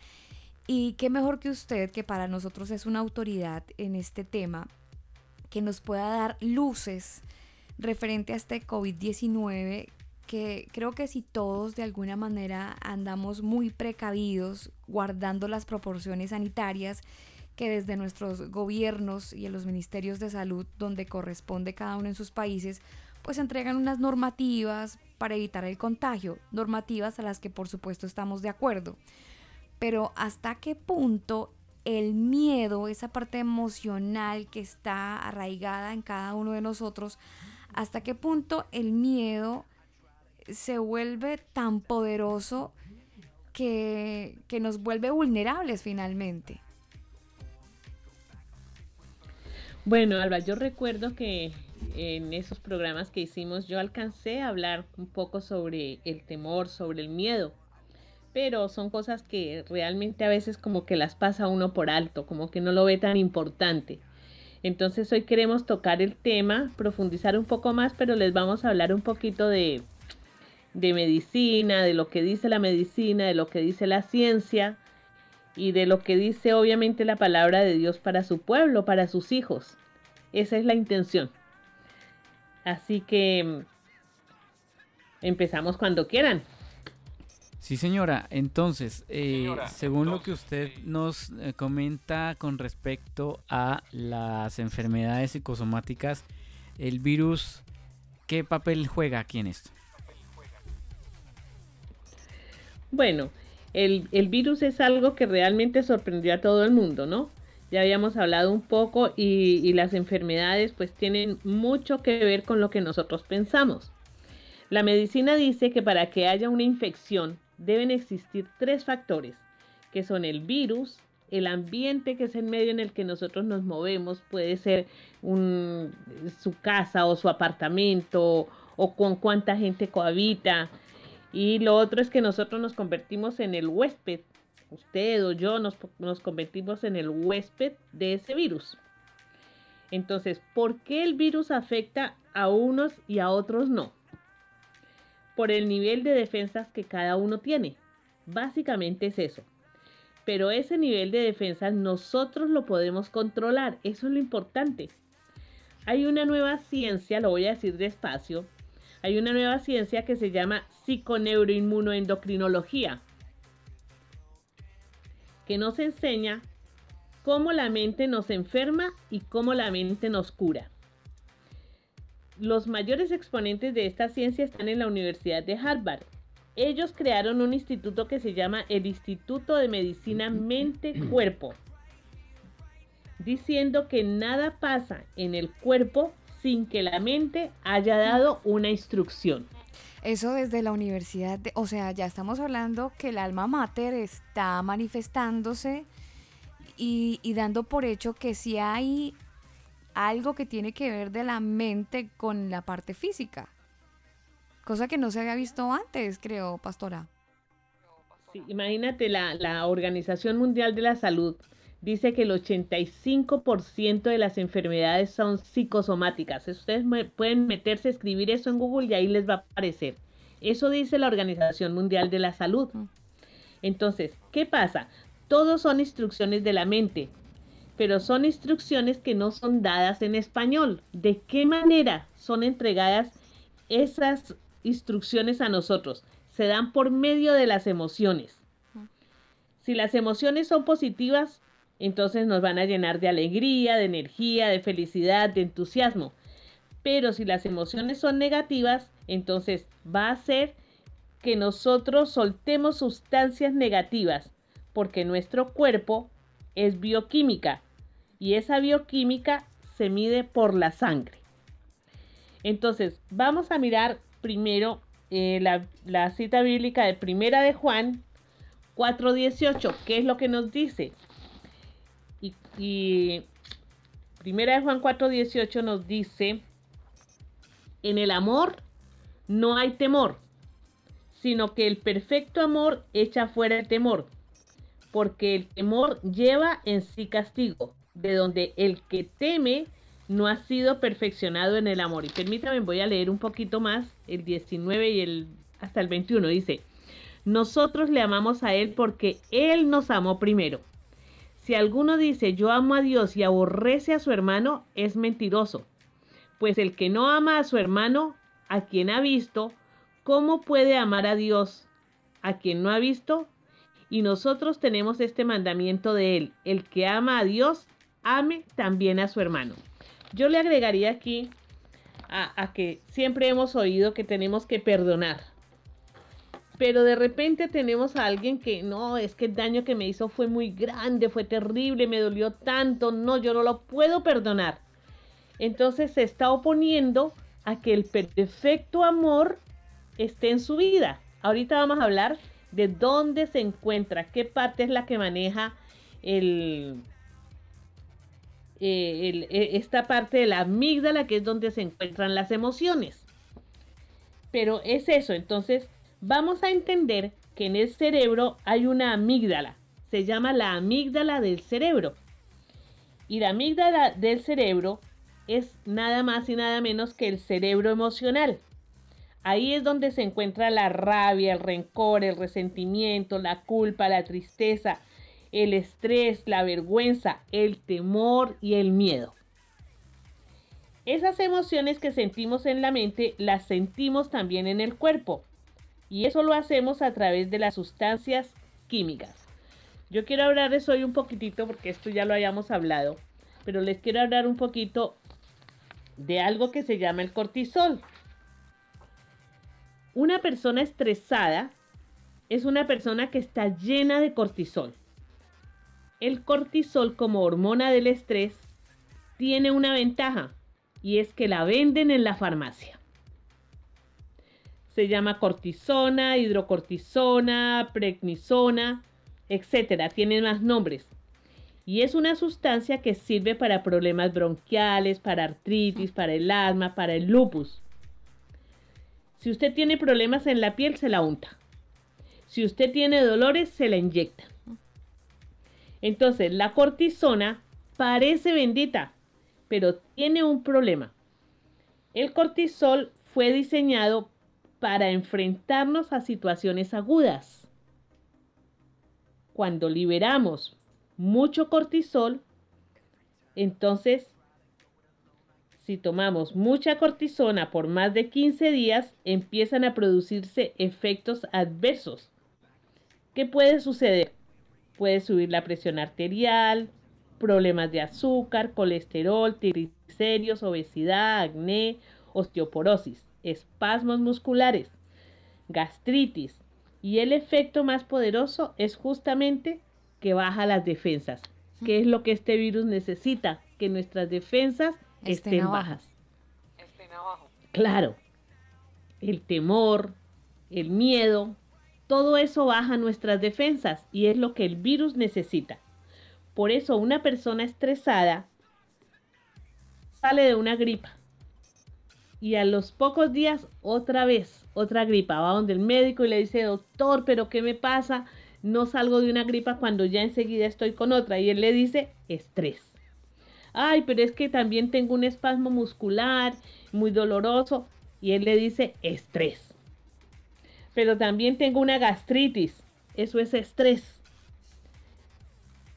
Y qué mejor que usted, que para nosotros es una autoridad en este tema, que nos pueda dar luces referente a este COVID-19, que creo que si todos de alguna manera andamos muy precavidos, guardando las proporciones sanitarias, que desde nuestros gobiernos y en los ministerios de salud, donde corresponde cada uno en sus países, pues entregan unas normativas para evitar el contagio, normativas a las que por supuesto estamos de acuerdo. Pero hasta qué punto el miedo, esa parte emocional que está arraigada en cada uno de nosotros, hasta qué punto el miedo se vuelve tan poderoso que, que nos vuelve vulnerables finalmente. Bueno, Alba, yo recuerdo que en esos programas que hicimos yo alcancé a hablar un poco sobre el temor, sobre el miedo, pero son cosas que realmente a veces como que las pasa uno por alto, como que no lo ve tan importante. Entonces hoy queremos tocar el tema, profundizar un poco más, pero les vamos a hablar un poquito de, de medicina, de lo que dice la medicina, de lo que dice la ciencia y de lo que dice obviamente la palabra de Dios para su pueblo, para sus hijos. Esa es la intención. Así que mm, empezamos cuando quieran. Sí, señora. Entonces, eh, según lo que usted nos eh, comenta con respecto a las enfermedades psicosomáticas, el virus, ¿qué papel juega aquí en esto? Bueno, el, el virus es algo que realmente sorprendió a todo el mundo, ¿no? Ya habíamos hablado un poco y, las enfermedades pues tienen mucho que ver con lo que nosotros pensamos. La medicina dice que para que haya una infección deben existir tres factores, que son el virus, el ambiente que es el medio en el que nosotros nos movemos, puede ser su casa o su apartamento o con cuánta gente cohabita. Y lo otro es que nosotros nos convertimos en el huésped, usted o yo nos, nos convertimos en el huésped de ese virus. Entonces, ¿por qué el virus afecta a unos y a otros no? Por el nivel de defensas que cada uno tiene. Básicamente es eso. Pero ese nivel de defensas nosotros lo podemos controlar. Eso es lo importante. Hay una nueva ciencia, lo voy a decir despacio. Hay una nueva ciencia que se llama psiconeuroinmunoendocrinología, que nos enseña cómo la mente nos enferma y cómo la mente nos cura. los mayores exponentes de esta ciencia están en la Universidad de Harvard. Ellos crearon un instituto que se llama el Instituto de Medicina Mente-Cuerpo, <clears throat> diciendo que nada pasa en el cuerpo sin que la mente haya dado una instrucción. Eso desde la universidad, o sea, ya estamos hablando que el alma mater está manifestándose y, dando por hecho que si hay algo que tiene que ver de la mente con la parte física. Cosa que no se había visto antes, creo, pastora. Sí, imagínate, la, la Organización Mundial de la Salud dice que el 85% de las enfermedades son psicosomáticas. Ustedes pueden meterse a escribir eso en Google y ahí les va a aparecer. Eso dice la Organización Mundial de la Salud. Entonces, ¿qué pasa? Todos son instrucciones de la mente, pero son instrucciones que no son dadas en español. ¿De qué manera son entregadas esas instrucciones a nosotros? Se dan por medio de las emociones. Si las emociones son positivas, entonces nos van a llenar de alegría, de energía, de felicidad, de entusiasmo. Pero si las emociones son negativas, entonces va a hacer que nosotros soltemos sustancias negativas, porque nuestro cuerpo es bioquímica y esa bioquímica se mide por la sangre. Entonces, vamos a mirar primero eh, la, la cita bíblica de Primera de Juan 4.18. ¿Qué es lo que nos dice? Y, Primera de Juan 4.18 nos dice, en el amor no hay temor, sino que el perfecto amor echa fuera el temor, porque el temor lleva en sí castigo, de donde el que teme no ha sido perfeccionado en el amor. Y permítame, voy a leer un poquito más, el 19 y el hasta el 21 dice, nosotros le amamos a Él porque Él nos amó primero. Si alguno dice yo amo a Dios y aborrece a su hermano, es mentiroso. Pues el que no ama a su hermano, a quien ha visto, ¿cómo puede amar a Dios a quien no ha visto? Y nosotros tenemos este mandamiento de Él. El que ama a Dios, ame también a su hermano. Yo le agregaría aquí a, a que siempre hemos oído que tenemos que perdonar pero de repente tenemos a alguien que no, es que el daño que me hizo fue muy grande, fue terrible, me dolió tanto, no, yo no lo puedo perdonar. Entonces se está oponiendo a que el perfecto amor esté en su vida. Ahorita vamos a hablar de dónde se encuentra, qué parte es la que maneja el, eh, eh, esta parte de la amígdala, que es donde se encuentran las emociones. Pero es eso, entonces vamos a entender que en el cerebro hay una amígdala. Se llama la amígdala del cerebro. Y la amígdala del cerebro es nada más y nada menos que el cerebro emocional. Ahí es donde se encuentra la rabia, el rencor, el resentimiento, la culpa, la tristeza, el estrés, la vergüenza, el temor y el miedo. Esas emociones que sentimos en la mente las sentimos también en el cuerpo. Y eso lo hacemos a través de las sustancias químicas. Yo quiero hablarles hoy un poquitito, porque esto ya lo hayamos hablado, pero les quiero hablar un poquito de algo que se llama el cortisol. Una persona estresada es una persona que está llena de cortisol. El cortisol como hormona del estrés tiene una ventaja y es que la venden en la farmacia. Se llama cortisona, hidrocortisona, prednisona, etcétera. Tiene más nombres. Y es una sustancia que sirve para problemas bronquiales, para artritis, para el asma, para el lupus. Si usted tiene problemas en la piel, se la unta. Si usted tiene dolores, se la inyecta. Entonces, la cortisona parece bendita, pero tiene un problema. El cortisol fue diseñado para enfrentarnos a situaciones agudas. Cuando liberamos mucho cortisol, entonces, si tomamos mucha cortisona por más de 15 días, empiezan a producirse efectos adversos. ¿Qué puede suceder? Puede subir la presión arterial, problemas de azúcar, colesterol, triglicéridos, obesidad, acné, osteoporosis, espasmos musculares, gastritis. Y el efecto más poderoso es justamente que baja las defensas. ¿Qué es lo que este virus necesita? Que nuestras defensas Estén estén, abajo. bajas. Claro, el temor, el miedo, todo eso baja nuestras defensas y es lo que el virus necesita. Por eso una persona estresada sale de una gripa y a los pocos días otra vez, otra gripa. Va donde el médico y le dice, doctor, pero ¿qué me pasa? No salgo de una gripa cuando ya enseguida estoy con otra. Y él le dice, estrés. Ay, pero es que también tengo un espasmo muscular muy doloroso. Y él le dice, estrés. Pero también tengo una gastritis. Eso es estrés.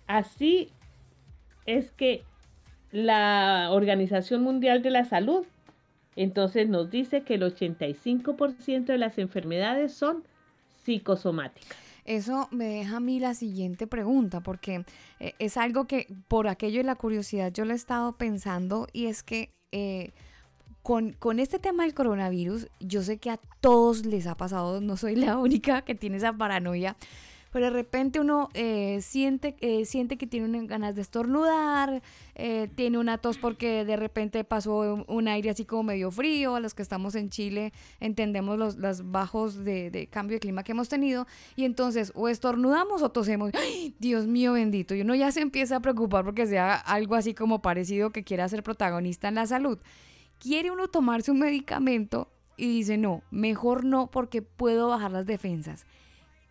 Así es que la Organización Mundial de la Salud entonces nos dice que el 85% de las enfermedades son psicosomáticas. Eso me deja a mí la siguiente pregunta, porque eh, es algo que por aquello de la curiosidad yo lo he estado pensando y es que eh, con, con este tema del coronavirus, yo sé que a todos les ha pasado, no soy la <laughs> única que tiene esa paranoia, pero de repente uno eh, siente, eh, siente que tiene ganas de estornudar, eh, tiene una tos porque de repente pasó un, aire así como medio frío, a los que estamos en Chile entendemos los, los bajos de, cambio de clima que hemos tenido, y entonces o estornudamos o tosemos, ¡Ay, Dios mío bendito, y uno ya se empieza a preocupar porque sea algo así como parecido que quiera ser protagonista en la salud. Quiere uno tomarse un medicamento y dice, no, mejor no porque puedo bajar las defensas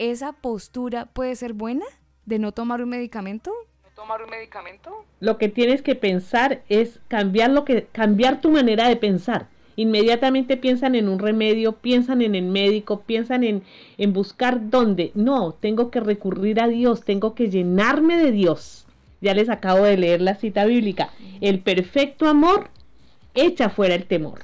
esa postura puede ser buena de no tomar un medicamento? tomar un medicamento? Lo que tienes que pensar es cambiar lo que cambiar tu manera de pensar. Inmediatamente piensan en un remedio, piensan en el médico, piensan en, en buscar dónde. No, tengo que recurrir a Dios, tengo que llenarme de Dios. Ya les acabo de leer la cita bíblica. El perfecto amor echa fuera el temor.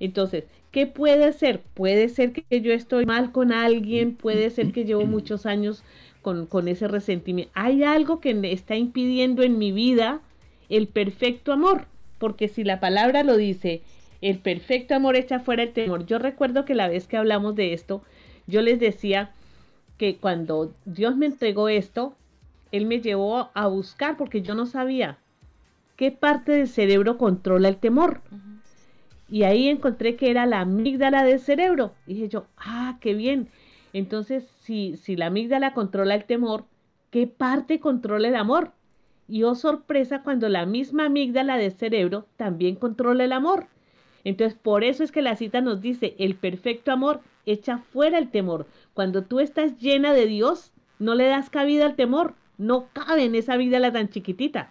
Entonces, ¿Qué puede ser? Puede ser que yo estoy mal con alguien, puede ser que llevo muchos años con, con, ese resentimiento. Hay algo que me está impidiendo en mi vida el perfecto amor, porque si la palabra lo dice, el perfecto amor echa fuera el temor. Yo recuerdo que la vez que hablamos de esto, yo les decía que cuando Dios me entregó esto, Él me llevó a buscar porque yo no sabía qué parte del cerebro controla el temor. Y ahí encontré que era la amígdala del cerebro. dije yo, ah, qué bien. Entonces, si, si la amígdala controla el temor, ¿qué parte controla el amor? Y oh sorpresa cuando la misma amígdala del cerebro también controla el amor. Entonces, por eso es que la cita nos dice, el perfecto amor echa fuera el temor. Cuando tú estás llena de Dios, no le das cabida al temor. No cabe en esa amígdala tan chiquitita.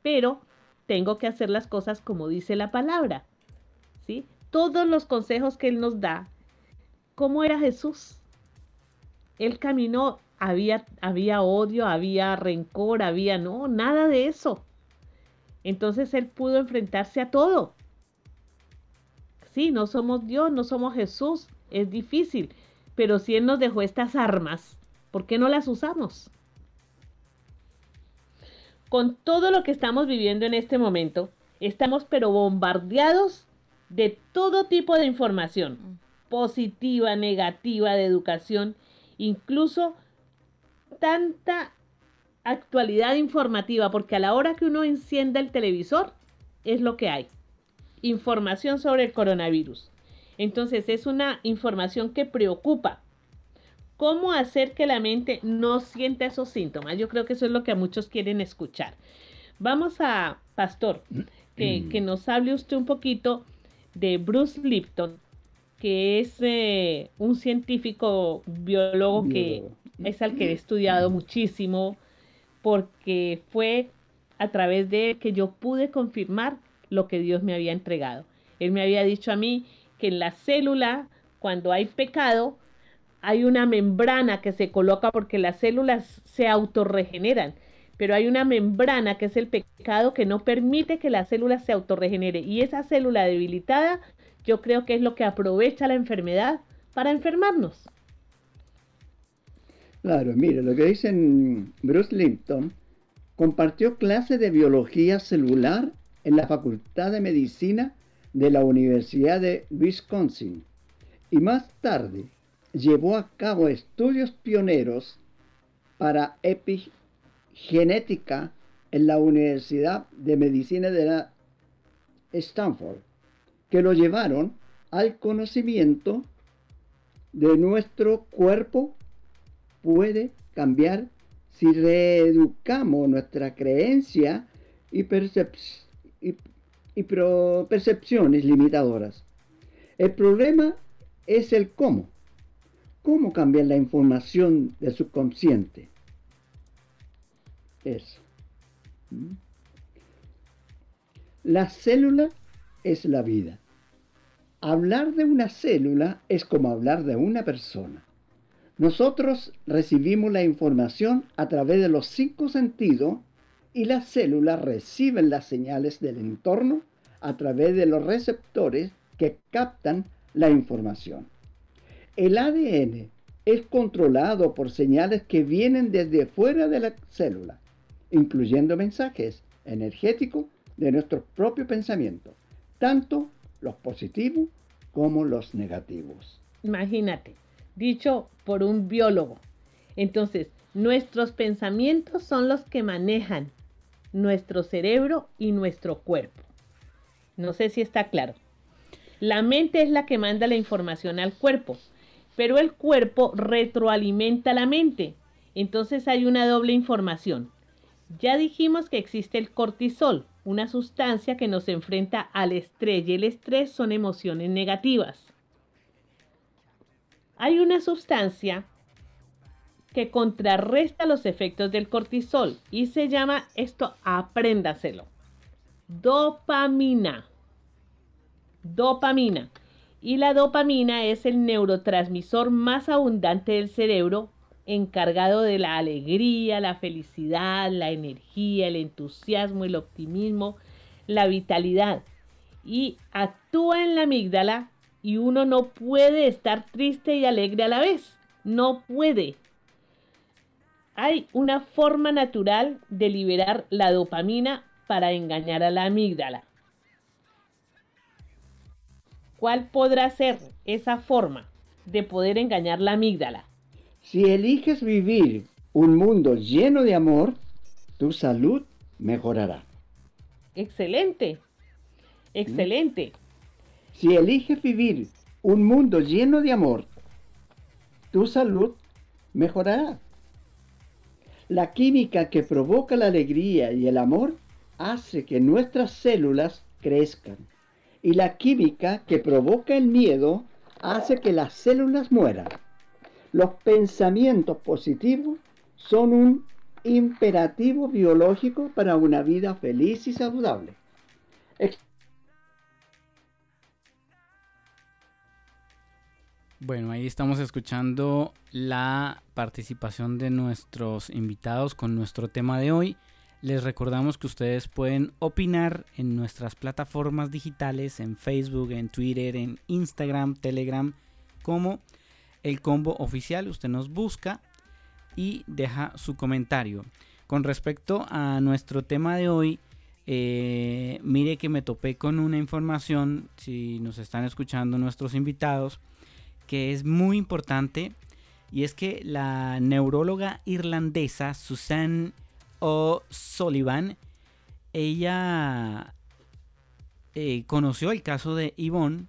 Pero tengo que hacer las cosas como dice la palabra. Todos los consejos que Él nos da. ¿Cómo era Jesús? Él caminó, había, había odio, había rencor, había, no, nada de eso. Entonces Él pudo enfrentarse a todo. Sí, no somos Dios, no somos Jesús, es difícil, pero si Él nos dejó estas armas, ¿por qué no las usamos? Con todo lo que estamos viviendo en este momento, estamos pero bombardeados de todo tipo de información, positiva, negativa, de educación, incluso tanta actualidad informativa, porque a la hora que uno encienda el televisor, es lo que hay. Información sobre el coronavirus. Entonces es una información que preocupa. ¿Cómo hacer que la mente no sienta esos síntomas? Yo creo que eso es lo que a muchos quieren escuchar. Vamos a, Pastor, que, que nos hable usted un poquito de Bruce Lipton, que es eh, un científico biólogo que es al que he estudiado muchísimo, porque fue a través de él que yo pude confirmar lo que Dios me había entregado. Él me había dicho a mí que en la célula, cuando hay pecado, hay una membrana que se coloca porque las células se autorregeneran, pero hay una membrana que es el pecado que no permite que la célula se autorregenere. Y esa célula debilitada, yo creo que es lo que aprovecha la enfermedad para enfermarnos. Claro, mire, lo que dicen Bruce Lipton, compartió clases de biología celular en la Facultad de Medicina de la Universidad de Wisconsin y más tarde llevó a cabo estudios pioneros para epigenética en la Universidad de Medicina de la Stanford, que lo llevaron al conocimiento de nuestro cuerpo puede cambiar si reeducamos nuestra creencia y, y- percepciones limitadoras. El problema es el cómo. ¿Cómo cambiar la información del subconsciente? Eso. La célula es la vida. Hablar de una célula es como hablar de una persona. Nosotros recibimos la información a través de los cinco sentidos y las células reciben las señales del entorno a través de los receptores que captan la información. El ADN es controlado por señales que vienen desde fuera de la célula, incluyendo mensajes energéticos de nuestro propio pensamiento, tanto los positivos como los negativos. Imagínate, dicho por un biólogo. Entonces, nuestros pensamientos son los que manejan nuestro cerebro y nuestro cuerpo. No sé si está claro. La mente es la que manda la información al cuerpo, pero el cuerpo retroalimenta la mente. Entonces hay una doble información. Ya dijimos que existe el cortisol, una sustancia que nos enfrenta al estrés y el estrés son emociones negativas. Hay una sustancia que contrarresta los efectos del cortisol y se llama esto, apréndaselo, dopamina. Dopamina. Y la dopamina es el neurotransmisor más abundante del cerebro encargado de la alegría, la felicidad, la energía, el entusiasmo, el optimismo, la vitalidad. Y actúa en la amígdala y uno no puede estar triste y alegre a la vez. No puede. Hay una forma natural de liberar la dopamina para engañar a la amígdala. ¿Cuál podrá ser esa forma de poder engañar la amígdala? Si eliges vivir un mundo lleno de amor, tu salud mejorará. Excelente. Excelente. Si eliges vivir un mundo lleno de amor, tu salud mejorará. La química que provoca la alegría y el amor hace que nuestras células crezcan. Y la química que provoca el miedo hace que las células mueran. Los pensamientos positivos son un imperativo biológico para una vida feliz y saludable. Bueno, ahí estamos escuchando la participación de nuestros invitados con nuestro tema de hoy. Les recordamos que ustedes pueden opinar en nuestras plataformas digitales, en Facebook, en Twitter, en Instagram, Telegram, como el combo oficial. Usted nos busca y deja su comentario. Con respecto a nuestro tema de hoy, eh, mire que me topé con una información, si nos están escuchando nuestros invitados, que es muy importante y es que la neuróloga irlandesa Susan O'Sullivan, ella eh, conoció el caso de Yvonne,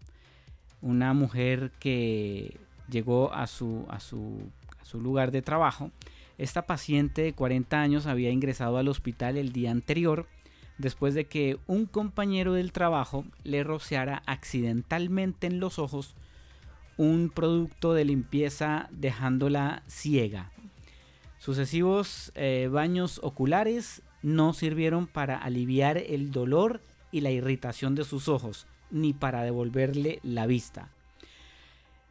una mujer que llegó a su, a su, a su lugar de trabajo. Esta paciente de 40 años había ingresado al hospital el día anterior después de que un compañero del trabajo le rociara accidentalmente en los ojos un producto de limpieza dejándola ciega. Sucesivos eh, baños oculares no sirvieron para aliviar el dolor y la irritación de sus ojos, ni para devolverle la vista.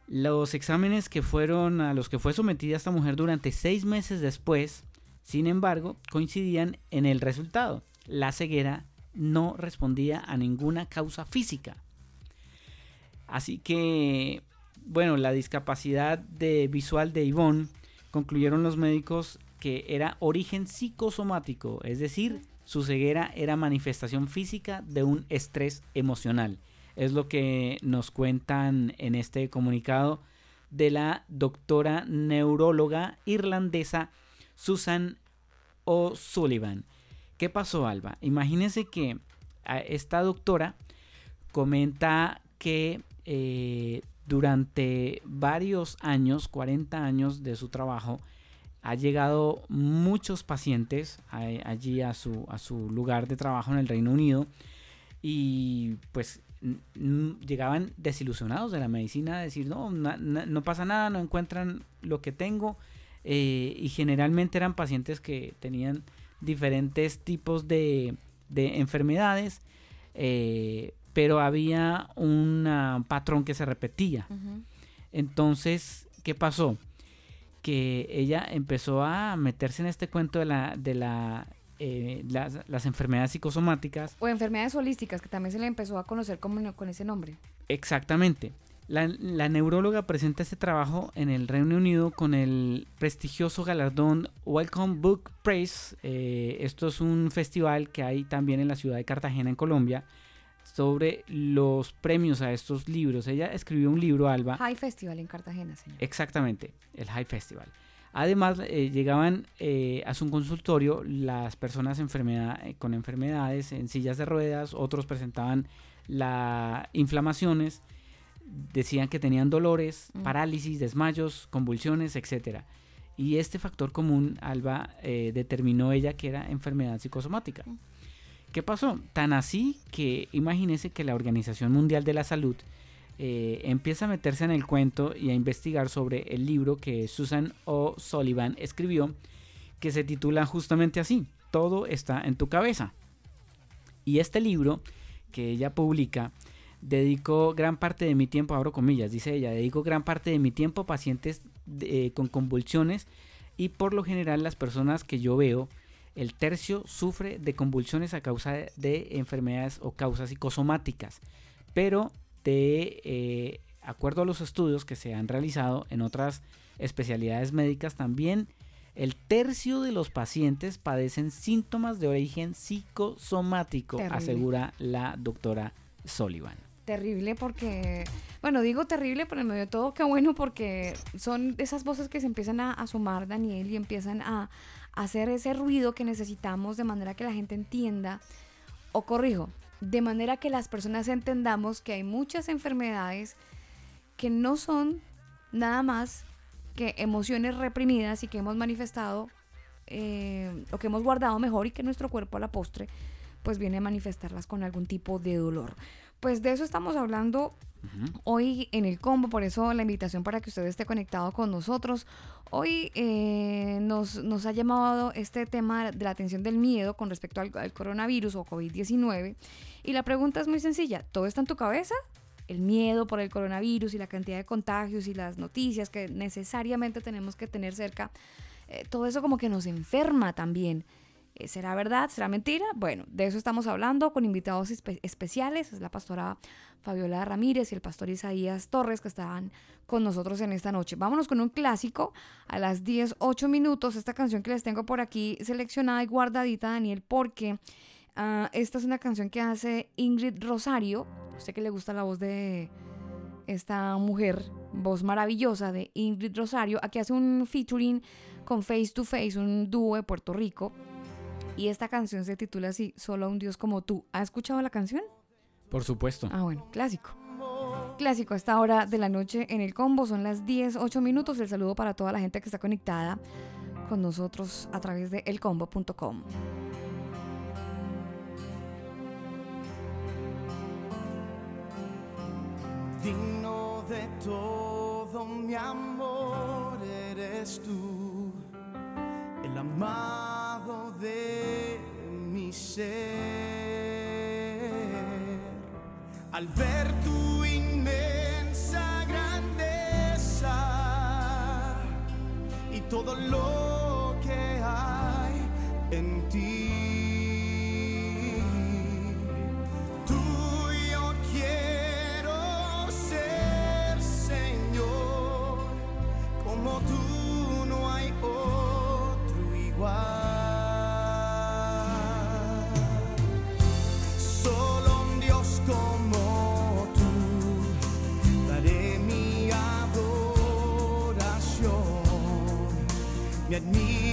Los exámenes que fueron a los que fue sometida esta mujer durante seis meses después, sin embargo, coincidían en el resultado. La ceguera no respondía a ninguna causa física. Así que bueno, la discapacidad de visual de Yvonne concluyeron los médicos que era origen psicosomático, es decir, su ceguera era manifestación física de un estrés emocional. Es lo que nos cuentan en este comunicado de la doctora neuróloga irlandesa Susan O'Sullivan. ¿Qué pasó, Alba? Imagínense que a esta doctora comenta que eh, durante varios años, 40 años de su trabajo, ha llegado muchos pacientes allí a su, a su lugar de trabajo en el Reino Unido y pues llegaban desilusionados de la medicina, a decir, no, na- na- no pasa nada, no encuentran lo que tengo eh, y generalmente eran pacientes que tenían diferentes tipos de, de enfermedades, eh, pero había un patrón que se repetía. Entonces, ¿qué pasó? Que ella empezó a meterse en este cuento de la, de la, eh, las, las enfermedades psicosomáticas. O enfermedades holísticas, que también se le empezó a conocer como, con ese nombre. Exactamente. La, la neuróloga presenta este trabajo en el Reino Unido con el prestigioso galardón Welcome Book Prize. Eh, esto es un festival que hay también en la ciudad de Cartagena, en Colombia, sobre los premios a estos libros. Ella escribió un libro, Alba, High Festival en Cartagena, señor. Exactamente, el High Festival. Además, eh, llegaban eh, a su consultorio las personas enfermedad- eh, con enfermedades en sillas de ruedas, otros presentaban las inflamaciones, decían que tenían dolores, Mm. parálisis, desmayos, convulsiones, etc. Y este factor común, Alba, eh, determinó ella que era enfermedad psicosomática. ¿Qué pasó? Tan así que imagínese que la Organización Mundial de la Salud eh, empieza a meterse en el cuento y a investigar sobre el libro que Susan O'Sullivan escribió, que se titula justamente así, Todo está en tu cabeza. Y este libro que ella publica, dedico gran parte de mi tiempo, abro comillas, dice ella, dedico gran parte de mi tiempo a pacientes eh, con convulsiones y por lo general las personas que yo veo, el tercio sufre de convulsiones a causa de enfermedades o causas psicosomáticas, pero de eh, acuerdo a los estudios que se han realizado en otras especialidades médicas también el tercio de los pacientes padecen síntomas de origen psicosomático, Terrible. asegura la doctora Sullivan. Terrible porque, bueno, digo terrible, pero en medio de todo, qué bueno porque son esas voces que se empiezan a, a sumar, Daniel, y empiezan a, a hacer ese ruido que necesitamos de manera que la gente entienda, o corrijo, de manera que las personas entendamos que hay muchas enfermedades que no son nada más que emociones reprimidas y que hemos manifestado eh, o que hemos guardado mejor y que nuestro cuerpo a la postre pues viene a manifestarlas con algún tipo de dolor. Pues de eso estamos hablando hoy en el combo, por eso la invitación para que usted esté conectado con nosotros. Hoy eh, nos, nos ha llamado este tema de la atención del miedo con respecto al, al coronavirus o COVID-19. Y la pregunta es muy sencilla, ¿todo está en tu cabeza? El miedo por el coronavirus y la cantidad de contagios y las noticias que necesariamente tenemos que tener cerca, eh, todo eso como que nos enferma también. Eh, ¿Será verdad? ¿Será mentira? Bueno, de eso estamos hablando con invitados espe- especiales. Es la pastora Fabiola Ramírez y el pastor Isaías Torres que estaban con nosotros en esta noche. Vámonos con un clásico a las 10, 8 minutos. Esta canción que les tengo por aquí seleccionada y guardadita, Daniel, porque ah, esta es una canción que hace Ingrid Rosario. Usted que le gusta la voz de esta mujer, voz maravillosa de Ingrid Rosario. Aquí hace un featuring con Face to Face, un dúo de Puerto Rico. Y esta canción se titula así, Solo un Dios como tú. ¿Ha escuchado la canción? Por supuesto. Ah, bueno, clásico. Clásico a esta hora de la noche en el combo. Son las 10, 8 minutos. El saludo para toda la gente que está conectada con nosotros a través de elcombo.com. Digno de todo mi amor eres tú, el amado de mi ser. Al ver tu inmensa grandeza y todo lo Yet me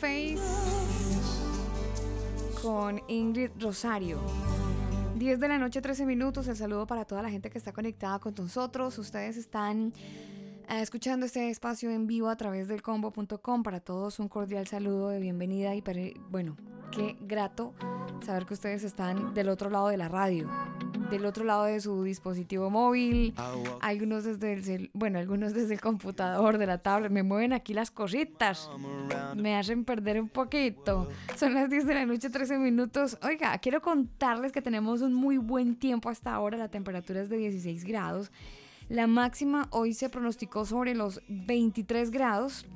Face con Ingrid Rosario. 10 de la noche, 13 minutos. El saludo para toda la gente que está conectada con nosotros. Ustedes están eh, escuchando este espacio en vivo a través del combo.com. Para todos un cordial saludo de bienvenida y bueno, qué grato saber que ustedes están del otro lado de la radio, del otro lado de su dispositivo móvil, algunos desde el cel- bueno, algunos desde el computador, de la tablet, me mueven aquí las cositas. Me hacen perder un poquito. Son las 10 de la noche, 13 minutos. Oiga, quiero contarles que tenemos un muy buen tiempo hasta ahora. La temperatura es de 16 grados. La máxima hoy se pronosticó sobre los 23 grados.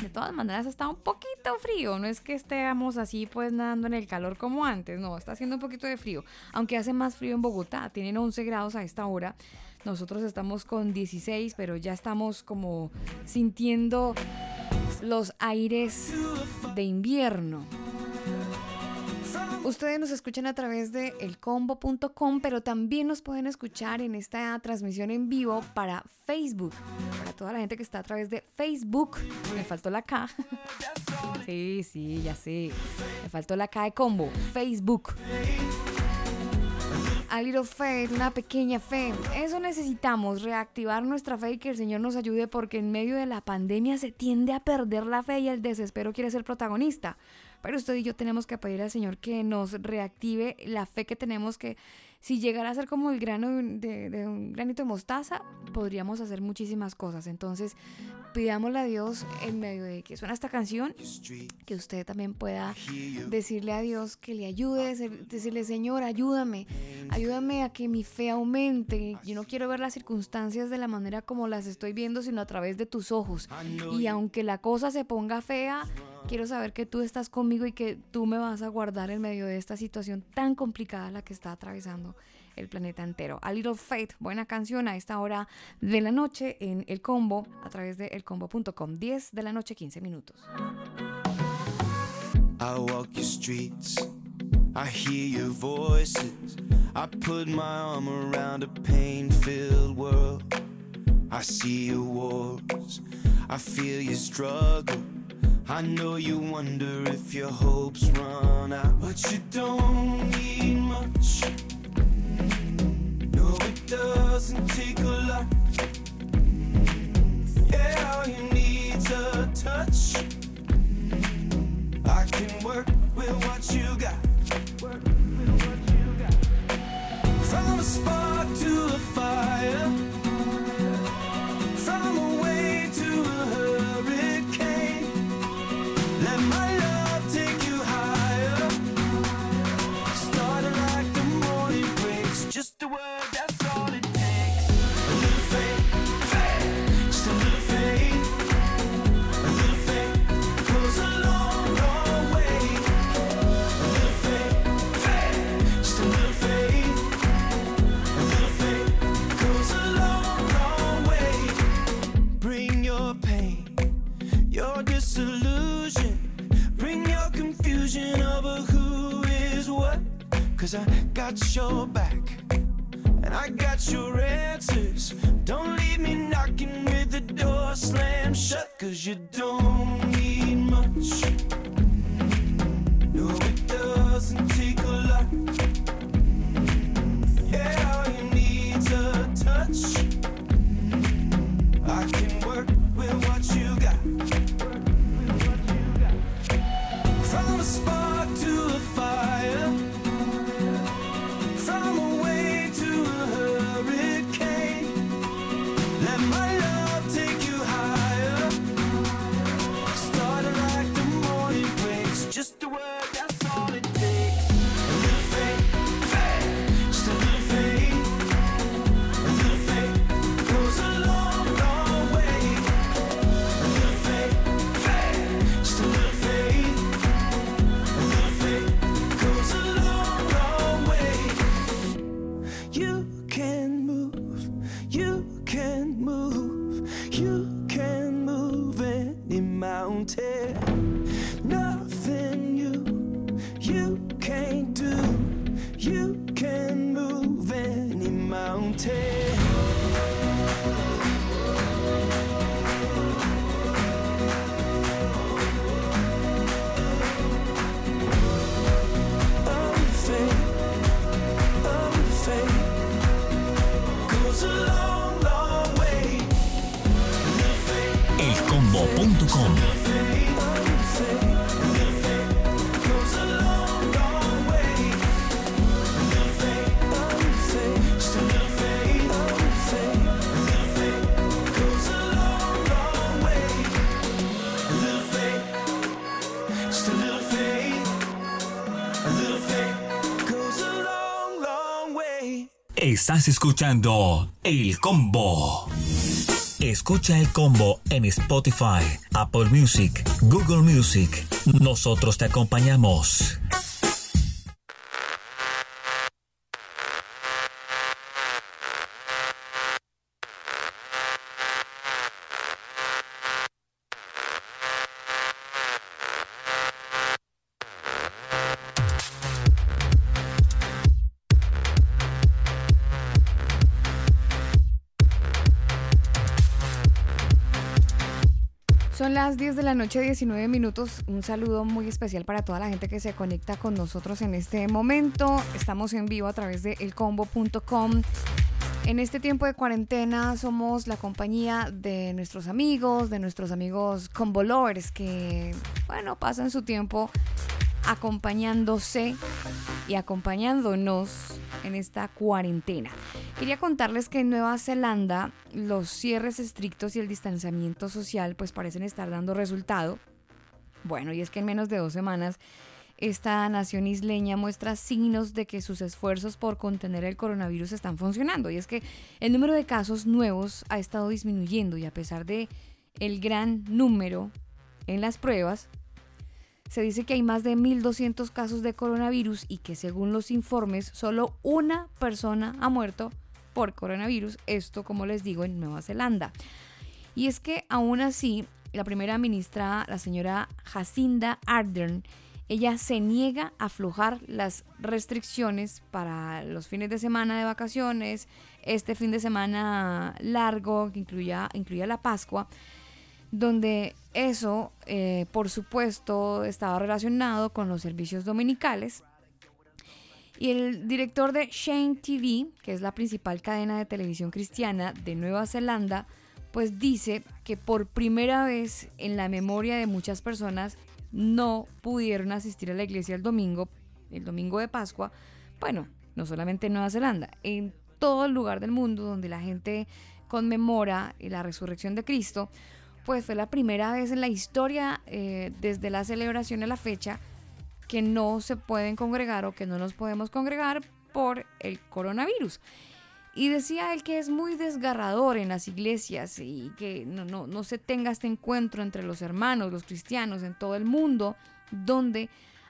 De todas maneras está un poquito frío, no es que estemos así pues nadando en el calor como antes, no, está haciendo un poquito de frío, aunque hace más frío en Bogotá, tienen 11 grados a esta hora, nosotros estamos con 16, pero ya estamos como sintiendo los aires de invierno. Ustedes nos escuchan a través de elcombo.com, pero también nos pueden escuchar en esta transmisión en vivo para Facebook. Para toda la gente que está a través de Facebook. Me faltó la K. <laughs> Sí, sí, ya sé. Me faltó la K de combo. Facebook. A little faith, una pequeña fe. Eso necesitamos, reactivar nuestra fe y que el Señor nos ayude porque en medio de la pandemia se tiende a perder la fe y el desespero quiere ser protagonista. Pero usted y yo tenemos que pedir al Señor que nos reactive la fe que tenemos que si llegara a ser como el grano de, de- un granito de mostaza, podríamos hacer muchísimas cosas. Entonces, pidámosle a Dios en medio de que suena esta canción, que usted también pueda decirle a Dios que le ayude, decirle, Señor, ayúdame, ayúdame a que mi fe aumente. Yo no quiero ver las circunstancias de la manera como las estoy viendo, sino a través de tus ojos. Y aunque la cosa se ponga fea, quiero saber que tú estás conmigo y que tú me vas a guardar en medio de esta situación tan complicada la que está atravesando el planeta entero. A Little Faith, buena canción a esta hora de la noche en El Combo a través de elcombo.com. 10 de la noche, 15 minutos. I walk your streets, I hear your voices. I put my arm around a pain filled world. I see your wars, I feel your struggle. I know you wonder if your hopes run out, but you don't need much. No, it doesn't take a lot. Yeah, all you need's a touch. I can work with what you got. From a spark to a fire. From a wave Cause I got your back. And I got your answers. Don't leave me knocking with the door slammed shut. Cause you don't Escuchando El Combo. Escucha El Combo en Spotify, Apple Music, Google Music. Nosotros te acompañamos. Noche, 19 minutos. Un saludo muy especial para toda la gente que se conecta con nosotros en este momento. Estamos en vivo a través de elcombo.com. En este tiempo de cuarentena somos la compañía de nuestros amigos, de nuestros amigos combolores que, bueno, pasan su tiempo acompañándose y acompañándonos en esta cuarentena. Quería contarles que en Nueva Zelanda los cierres estrictos y el distanciamiento social pues parecen estar dando resultado. Bueno, y es que en menos de dos semanas esta nación isleña muestra signos de que sus esfuerzos por contener el coronavirus están funcionando. Y es que el número de casos nuevos ha estado disminuyendo y a pesar de el gran número en las pruebas, se dice que hay más de 1.200 casos de coronavirus y que según los informes solo una persona ha muerto por coronavirus, esto como les digo en Nueva Zelanda. Y es que aún así, la primera ministra, la señora Jacinda Ardern, ella se niega a aflojar las restricciones para los fines de semana de vacaciones, este fin de semana largo que incluya, incluya la Pascua, donde eso, eh, por supuesto, estaba relacionado con los servicios dominicales. Y el director de Shane TV, que es la principal cadena de televisión cristiana de Nueva Zelanda, pues dice que por primera vez en la memoria de muchas personas no pudieron asistir a la iglesia el domingo, el domingo de Pascua. Bueno, no solamente en Nueva Zelanda, en todo el lugar del mundo donde la gente conmemora la resurrección de Cristo, pues fue la primera vez en la historia, eh, desde la celebración a la fecha, que no se pueden congregar o que no nos podemos congregar por el coronavirus. Y decía él que es muy desgarrador en las iglesias y que no, no, no se tenga este encuentro entre los hermanos, los cristianos en todo el mundo, donde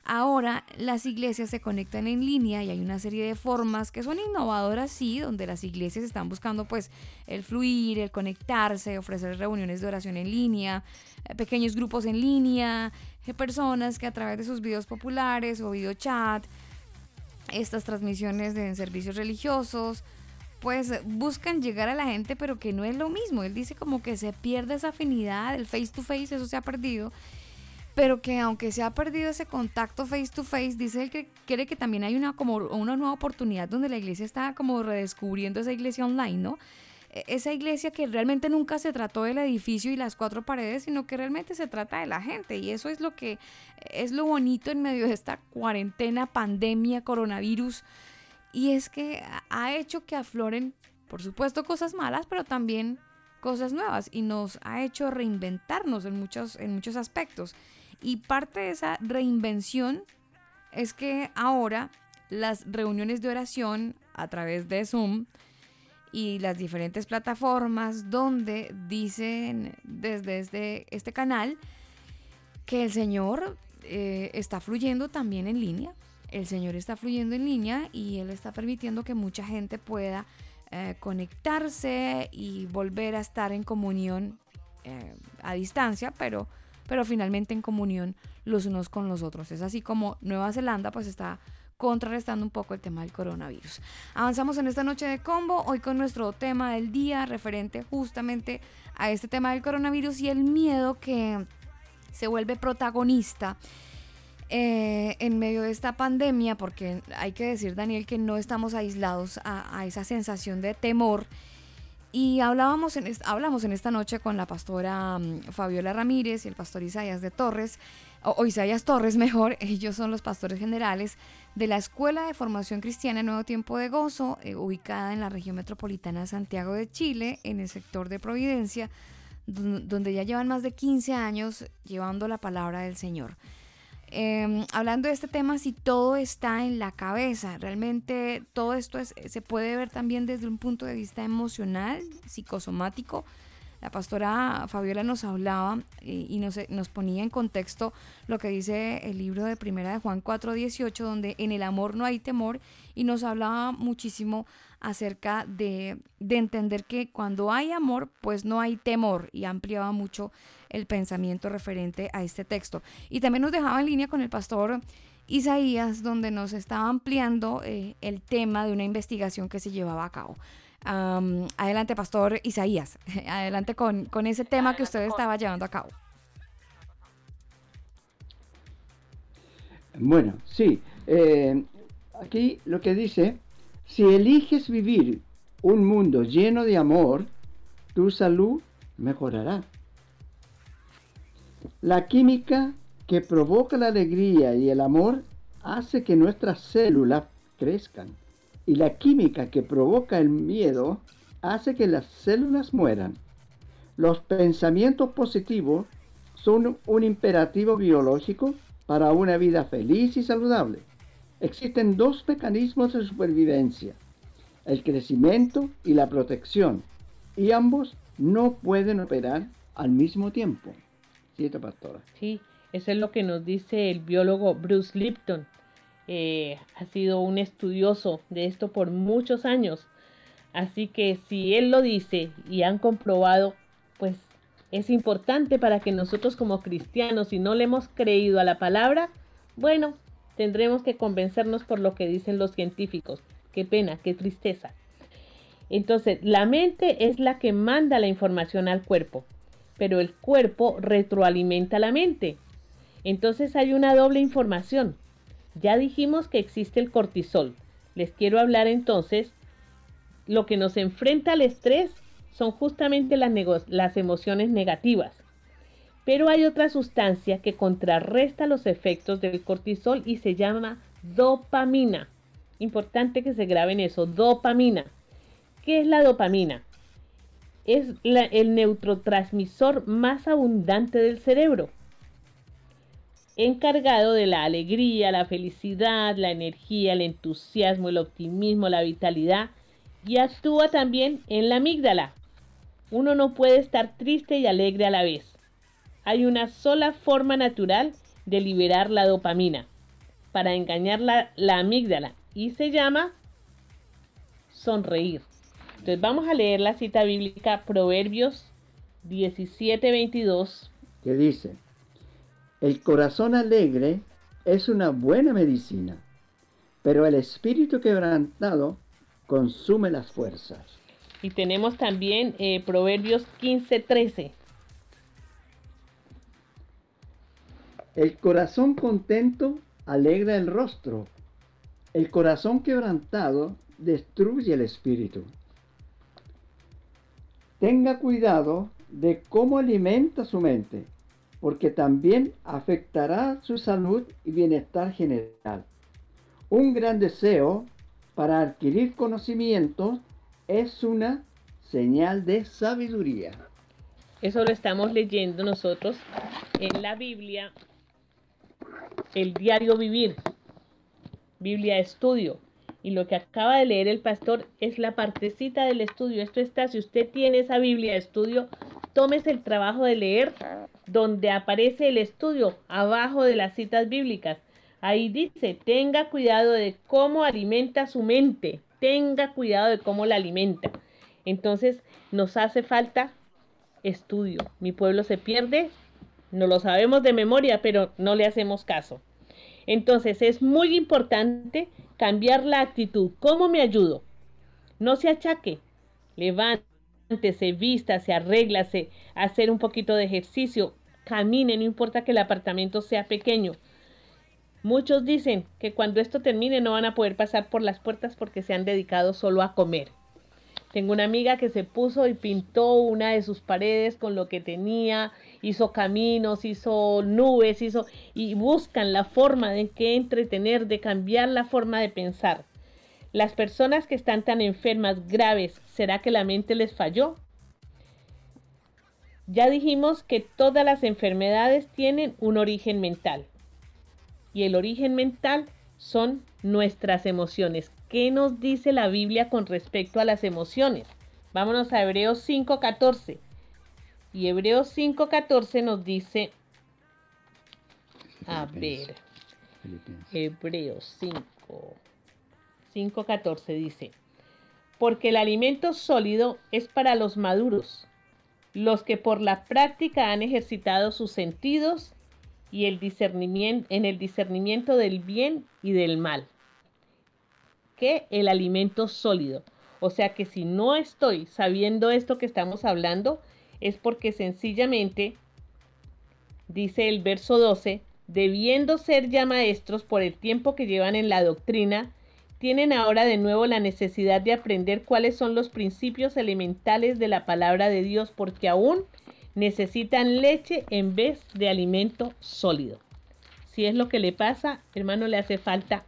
ahora las iglesias se conectan en línea y hay una serie de formas que son innovadoras, sí, donde las iglesias están buscando pues el fluir, el conectarse, ofrecer reuniones de oración en línea, eh, pequeños grupos en línea, eh, personas que a través de sus videos populares o videochat, estas transmisiones de servicios religiosos, pues buscan llegar a la gente, pero que no es lo mismo. Él dice como que se pierde esa afinidad, el face to face, eso se ha perdido. Pero que aunque se ha perdido ese contacto face to face, dice él que quiere que también hay una como una nueva oportunidad donde la iglesia está como redescubriendo esa iglesia online, ¿no? E, Esa iglesia que realmente nunca se trató del edificio y las cuatro paredes, sino que realmente se trata de la gente. Y eso es lo que es lo bonito en medio de esta cuarentena, pandemia, coronavirus y es que ha hecho que afloren, por supuesto, cosas malas, pero también cosas nuevas y nos ha hecho reinventarnos en muchos, en muchos aspectos. Y parte de esa reinvención es que ahora las reuniones de oración a través de Zoom y las diferentes plataformas donde dicen desde este, este canal que el Señor eh, está fluyendo también en línea. El Señor está fluyendo en línea y Él está permitiendo que mucha gente pueda eh, conectarse y volver a estar en comunión eh, a distancia, pero, pero finalmente en comunión los unos con los otros. Es así como Nueva Zelanda pues está contrarrestando un poco el tema del coronavirus. Avanzamos en esta noche de combo, hoy con nuestro tema del día referente justamente a este tema del coronavirus y el miedo que se vuelve protagonista eh, en medio de esta pandemia, porque hay que decir, Daniel, que no estamos aislados a, a esa sensación de temor. Y hablábamos en hablamos en esta noche con la pastora mm, Fabiola Ramírez y el pastor Isaías de Torres, o, Isaías Torres <laughs> mejor, ellos son los pastores generales de la Escuela de Formación Cristiana Nuevo Tiempo de Gozo, eh, ubicada en la región metropolitana de Santiago de Chile, en el sector de Providencia, donde ya llevan más de 15 años llevando la palabra del Señor. Em, hablando de este tema, si todo está en la cabeza, realmente todo esto se puede ver también desde un punto de vista emocional, psicosomático. La pastora Fabiola nos hablaba eh, y nos, nos, ponía en contexto lo que dice el libro de Primera de Juan 4:18, donde en el amor no hay temor, y nos hablaba muchísimo acerca de, de entender que cuando hay amor, pues no hay temor, y ampliaba mucho el pensamiento referente a este texto. Y también nos dejaba en línea con el pastor Isaías, donde nos estaba ampliando eh, el tema de una investigación que se llevaba a cabo. adelante, pastor Isaías. <laughs> Adelante con, con ese tema que usted estaba llevando a cabo. Bueno, sí. Eh, aquí lo que dice, si eliges vivir un mundo lleno de amor, tu salud mejorará. La química que provoca la alegría y el amor hace que nuestras células crezcan. Y la química que provoca el miedo hace que las células mueran. Los pensamientos positivos son un imperativo biológico para una vida feliz y saludable. Existen dos mecanismos de supervivencia, el crecimiento y la protección, y ambos no pueden operar al mismo tiempo. Sí, eso es lo que nos dice el biólogo Bruce Lipton. Eh, ha sido un estudioso de esto por muchos años. Así que si él lo dice y han comprobado, pues es importante para que nosotros como cristianos, si no le hemos creído a la palabra, bueno, tendremos que convencernos por lo que dicen los científicos. Qué pena, qué tristeza. Entonces, la mente es la que manda la información al cuerpo pero el cuerpo retroalimenta la mente. Entonces hay una doble información. Ya dijimos que existe el cortisol. Les quiero hablar entonces, lo que nos enfrenta al estrés son justamente las, las emociones negativas. Pero hay otra sustancia que contrarresta los efectos del cortisol y se llama dopamina. Importante que se graben eso, dopamina. ¿Qué es la dopamina? es el neurotransmisor más abundante del cerebro, encargado de la alegría, la felicidad, la energía, el entusiasmo, el optimismo, la vitalidad y actúa también en la amígdala. Uno no puede estar triste y alegre a la vez. Hay una sola forma natural de liberar la dopamina para engañar la, la amígdala y se llama sonreír. Entonces vamos a leer la cita bíblica Proverbios 17:22. Que dice, el corazón alegre es una buena medicina, pero el espíritu quebrantado consume las fuerzas. Y tenemos también eh, Proverbios 15:13. El corazón contento alegra el rostro, el corazón quebrantado destruye el espíritu. Tenga cuidado de cómo alimenta su mente, porque también afectará su salud y bienestar general. Un gran deseo para adquirir conocimiento es una señal de sabiduría. Eso lo estamos leyendo nosotros en la Biblia, el diario vivir, Biblia estudio. Y lo que acaba de leer el pastor es la partecita del estudio. Esto está, si usted tiene esa Biblia estudio, tómese el trabajo de leer donde aparece el estudio, abajo de las citas bíblicas. Ahí dice, tenga cuidado de cómo alimenta su mente, tenga cuidado de cómo la alimenta. Entonces nos hace falta estudio. Mi pueblo se pierde, no lo sabemos de memoria, pero no le hacemos caso. Entonces es muy importante cambiar la actitud. ¿Cómo me ayudo? No se achaque. Levántese, vístase, arréglase, hacer un poquito de ejercicio, camine, no importa que el apartamento sea pequeño. Muchos dicen que cuando esto termine no van a poder pasar por las puertas porque se han dedicado solo a comer. Tengo una amiga que se puso y pintó una de sus paredes con lo que tenía, hizo caminos, hizo nubes, hizo y buscan la forma de que entretener, de cambiar la forma de pensar. Las personas que están tan enfermas, graves, ¿será que la mente les falló? Ya dijimos que todas las enfermedades tienen un origen mental. Y el origen mental son nuestras emociones. ¿Qué nos dice la Biblia con respecto a las emociones? Vámonos a Hebreos 5.14. Y Hebreos 5.14 nos dice, a ver, Hebreos 5, 5.14 dice, porque el alimento sólido es para los maduros, los que por la práctica han ejercitado sus sentidos y el discernimiento, en el discernimiento del bien y del mal. Que el alimento sólido. O sea que si no estoy sabiendo esto que estamos hablando, es porque sencillamente, dice el verso 12, debiendo ser ya maestros por el tiempo que llevan en la doctrina, tienen ahora de nuevo la necesidad de aprender cuáles son los principios elementales de la palabra de Dios, porque aún necesitan leche en vez de alimento sólido. Si es lo que le pasa, hermano, le hace falta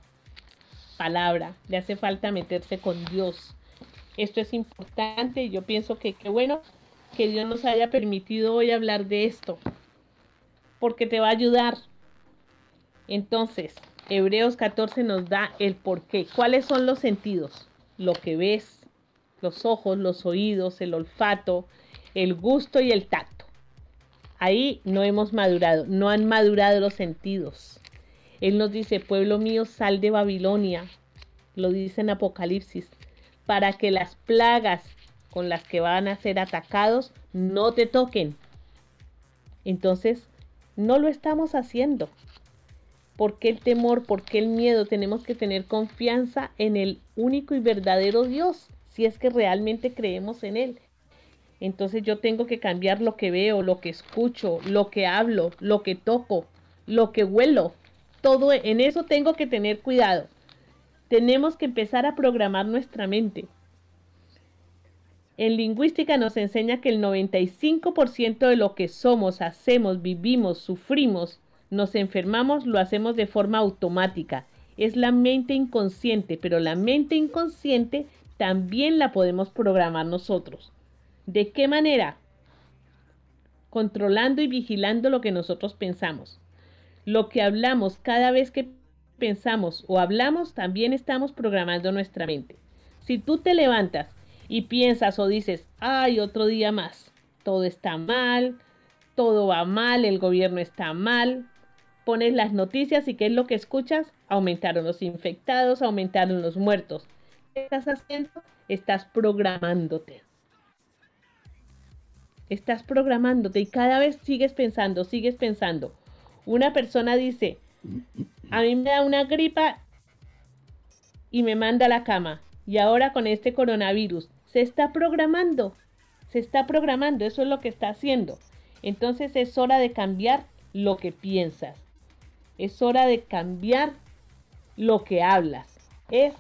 palabra, le hace falta meterse con Dios. Esto es importante y yo pienso que qué bueno que Dios nos haya permitido hoy hablar de esto, porque te va a ayudar. Entonces, Hebreos 14 nos da el por qué. ¿Cuáles son los sentidos? Lo que ves, los ojos, los oídos, el olfato, el gusto y el tacto. Ahí no hemos madurado, no han madurado los sentidos. Él nos dice, pueblo mío, sal de Babilonia, lo dice en Apocalipsis, para que las plagas con las que van a ser atacados no te toquen. Entonces, no lo estamos haciendo. ¿Por qué el temor? ¿Por qué el miedo? Tenemos que tener confianza en el único y verdadero Dios, si es que realmente creemos en Él. Entonces yo tengo que cambiar lo que veo, lo que escucho, lo que hablo, lo que toco, lo que huelo. Todo en eso tengo que tener cuidado. Tenemos que empezar a programar nuestra mente. En lingüística nos enseña que el 95% de lo que somos, hacemos, vivimos, sufrimos, nos enfermamos, lo hacemos de forma automática. Es la mente inconsciente, pero la mente inconsciente también la podemos programar nosotros. ¿De qué manera? Controlando y vigilando lo que nosotros pensamos. Lo que hablamos cada vez que pensamos o hablamos, también estamos programando nuestra mente. Si tú te levantas y piensas o dices, ay, otro día más, todo está mal, todo va mal, el gobierno está mal, pones las noticias y ¿qué es lo que escuchas? Aumentaron los infectados, aumentaron los muertos. ¿Qué estás haciendo? Estás programándote. Estás programándote y cada vez sigues pensando, sigues pensando. Una persona dice, a mí me da una gripa y me manda a la cama. Y ahora con este coronavirus, se está programando, se está programando, eso es lo que está haciendo. Entonces es hora de cambiar lo que piensas. Es hora de cambiar lo que hablas. Es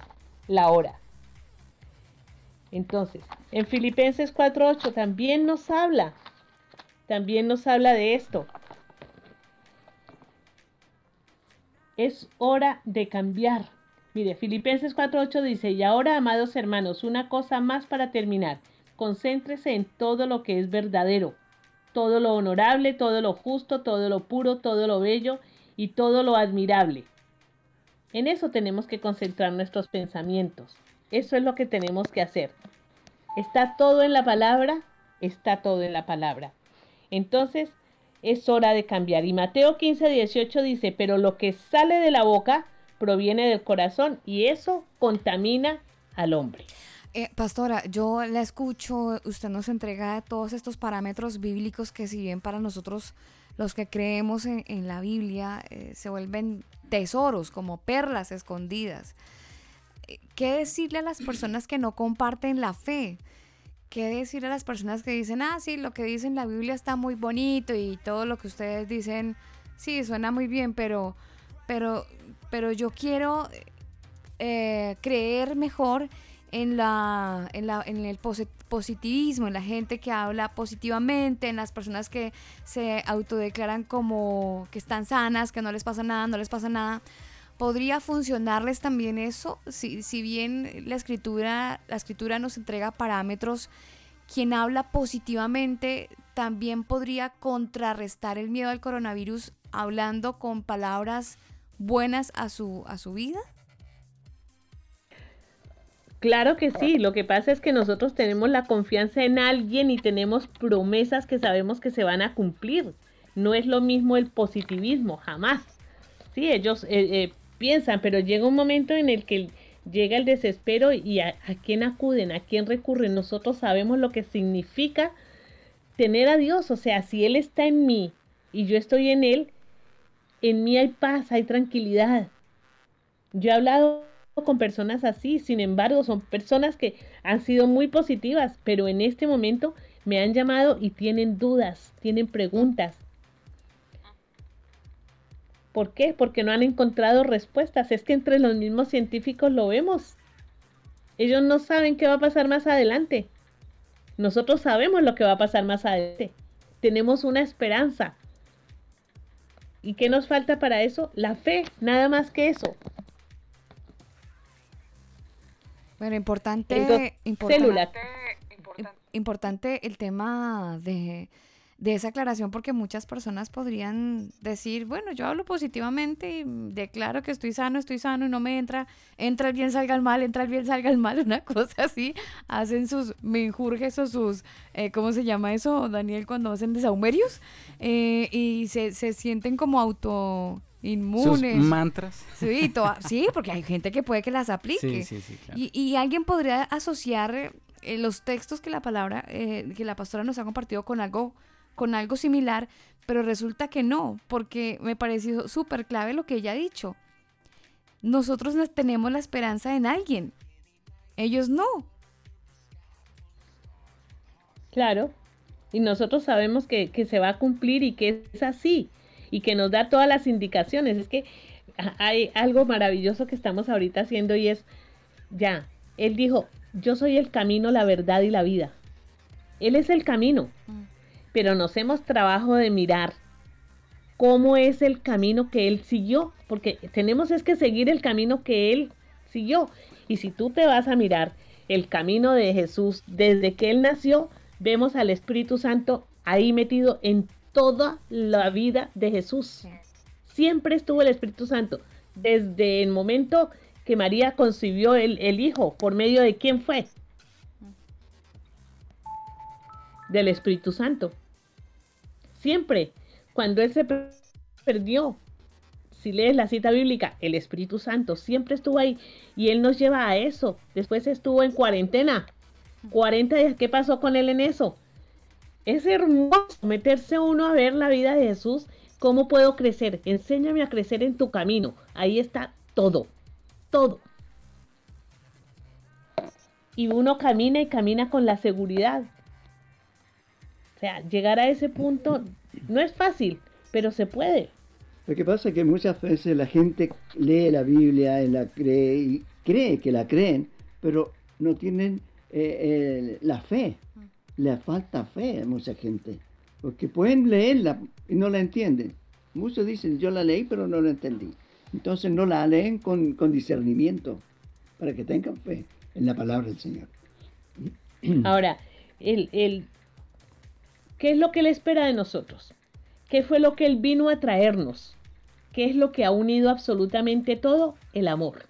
la hora. Entonces, en Filipenses 4.8 también nos habla, también nos habla de esto. Es hora de cambiar. Mire, Filipenses 4.8 dice, y ahora, amados hermanos, una cosa más para terminar. Concéntrese en todo lo que es verdadero, todo lo honorable, todo lo justo, todo lo puro, todo lo bello y todo lo admirable. En eso tenemos que concentrar nuestros pensamientos. Eso es lo que tenemos que hacer. Está todo en la palabra, está todo en la palabra. Entonces, es hora de cambiar. Y Mateo 15, 18 dice, pero lo que sale de la boca proviene del corazón y eso contamina al hombre. Eh, pastora, yo la escucho, usted nos entrega todos estos parámetros bíblicos que si bien para nosotros los que creemos en, la Biblia eh, se vuelven tesoros, como perlas escondidas. ¿Qué decirle a las personas que no comparten la fe? ¿Qué decirle a las personas que dicen, ah, sí, lo que dice en la Biblia está muy bonito y todo lo que ustedes dicen, sí, suena muy bien, pero, pero, pero yo quiero eh, creer mejor en, la, en, la, en el posi- positivismo, en la gente que habla positivamente, en las personas que se autodeclaran como que están sanas, que no les pasa nada, no les pasa nada. ¿Podría funcionarles también eso? Si, si bien la escritura, la escritura nos entrega parámetros, quien habla positivamente también podría contrarrestar el miedo al coronavirus hablando con palabras buenas a su, a su vida. Claro que sí, lo que pasa es que nosotros tenemos la confianza en alguien y tenemos promesas que sabemos que se van a cumplir. No es lo mismo el positivismo, jamás. Sí, ellos eh, eh, piensan, pero llega un momento en el que llega el desespero y a, a quién acuden, a quién recurren. Nosotros sabemos lo que significa tener a Dios, o sea, si Él está en mí y yo estoy en Él, en mí hay paz, hay tranquilidad. Yo he hablado con personas así, sin embargo, son personas que han sido muy positivas, pero en este momento me han llamado y tienen dudas, tienen preguntas. ¿Por qué? Porque no han encontrado respuestas. Es que entre los mismos científicos lo vemos. Ellos no saben qué va a pasar más adelante. Nosotros sabemos lo que va a pasar más adelante. Tenemos una esperanza. ¿Y qué nos falta para eso? La fe, nada más que eso. Bueno, importante, Entonces, importante, importante el tema de, de esa aclaración porque muchas personas podrían decir, bueno, yo hablo positivamente y declaro que estoy sano, estoy sano y no me entra, entra el bien, salga el mal, entra el bien, <laughs> salga el mal, una cosa así, hacen sus menjurjes o sus, eh, ¿cómo se llama eso, Daniel, cuando hacen desahumerios? Eh, y se, se sienten como auto inmunes. Sus mantras. Sí, toa- <laughs> sí, porque hay gente que puede que las aplique. Sí, sí, sí, claro. Y, y alguien podría asociar eh, los textos que la palabra, eh, que la pastora nos ha compartido con algo, con algo similar, pero resulta que no, porque me pareció súper clave lo que ella ha dicho. Nosotros nos- tenemos la esperanza en alguien, ellos no. Claro. Y nosotros sabemos que, que se va a cumplir y que es así. Y que nos da todas las indicaciones. Es que hay algo maravilloso que estamos ahorita haciendo y es, ya, Él dijo, yo soy el camino, la verdad y la vida. Él es el camino. Pero nos hemos trabajo de mirar cómo es el camino que Él siguió. Porque tenemos es que seguir el camino que Él siguió. Y si tú te vas a mirar el camino de Jesús desde que Él nació, vemos al Espíritu Santo ahí metido en toda la vida de Jesús. Siempre estuvo el Espíritu Santo. Desde el momento que María concibió el, el Hijo, ¿por medio de quién fue? Del Espíritu Santo. Siempre, cuando Él se per- perdió, si lees la cita bíblica, el Espíritu Santo siempre estuvo ahí y Él nos lleva a eso. Después estuvo en cuarentena. 40 días, ¿qué pasó con Él en eso? Es hermoso meterse uno a ver la vida de Jesús. ¿Cómo puedo crecer? Enséñame a crecer en tu camino. Ahí está todo. Todo. Y uno camina y camina con la seguridad. O sea, llegar a ese punto no es fácil, pero se puede. Lo que pasa es que muchas veces la gente lee la Biblia y la cree y cree que la creen, pero no tienen eh, eh, la fe. Le falta fe a mucha gente. Porque pueden leerla y no la entienden. Muchos dicen, yo la leí pero no la entendí. Entonces no la leen con, con discernimiento para que tengan fe en la palabra del Señor. Ahora, el, el- ¿qué es lo que Él espera de nosotros? ¿Qué fue lo que Él vino a traernos? ¿Qué es lo que ha unido absolutamente todo? El amor.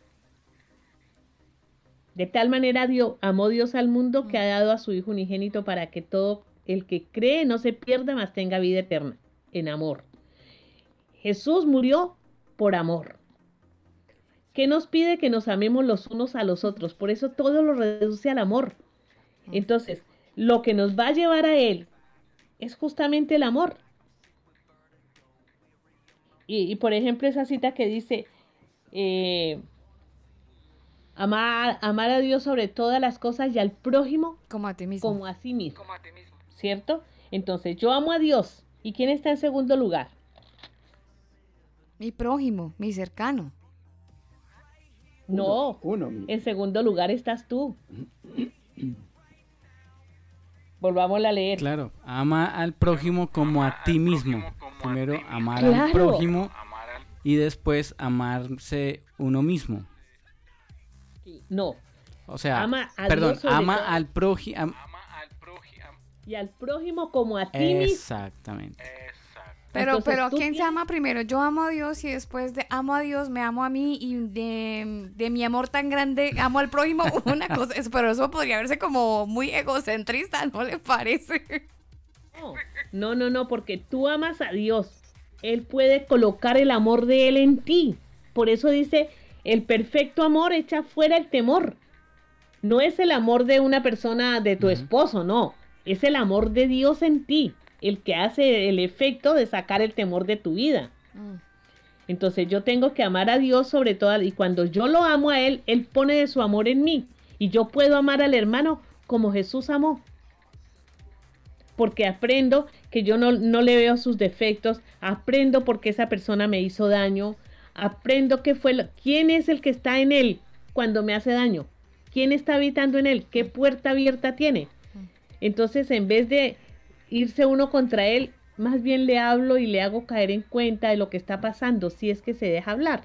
De tal manera dio, amó Dios al mundo que ha dado a su Hijo unigénito para que todo el que cree no se pierda, mas tenga vida eterna. En amor. Jesús murió por amor. ¿Qué nos pide que nos amemos los unos a los otros? Por eso todo lo reduce al amor. Entonces, lo que nos va a llevar a Él es justamente el amor. Y, y, por ejemplo, esa cita que dice, eh, amar, amar a Dios sobre todas las cosas y al prójimo como a ti mismo. Como a sí mismo. ¿Cierto? Entonces, yo amo a Dios. ¿Y quién está en segundo lugar? Mi prójimo, mi cercano. No, Uno en segundo lugar estás tú. <clears throat> Volvámosla a leer. Claro, ama al prójimo como a ti mismo. Primero amar al Claro. prójimo y después amarse uno mismo. No, O sea, Ama a perdón, Dios sobre ama todo. al prójimo. y al prójimo como a ti mismo. Exactamente. Pero, Entonces, pero ¿quién se ama primero? Yo amo a Dios y después de amo a Dios, me amo a mí y de, de mi amor tan grande amo al prójimo. <laughs> Una cosa, es- pero eso podría verse como muy egocentrista, ¿no le parece? No, no, no, porque tú amas a Dios. Él puede colocar el amor de Él en ti. Por eso dice, el perfecto amor echa fuera el temor. No es el amor de una persona, de tu esposo, no. Es el amor de Dios en ti, el que hace el efecto de sacar el temor de tu vida. Entonces yo tengo que amar a Dios sobre todo, y cuando yo lo amo a Él, Él pone de su amor en mí. Y yo puedo amar al hermano como Jesús amó. Porque aprendo que yo no, no le veo sus defectos, aprendo porque esa persona me hizo daño, aprendo que fue, lo- quién es el que está en Él cuando me hace daño, quién está habitando en Él, qué puerta abierta tiene. Entonces, en vez de irse uno contra Él, más bien le hablo y le hago caer en cuenta de lo que está pasando, si es que se deja hablar.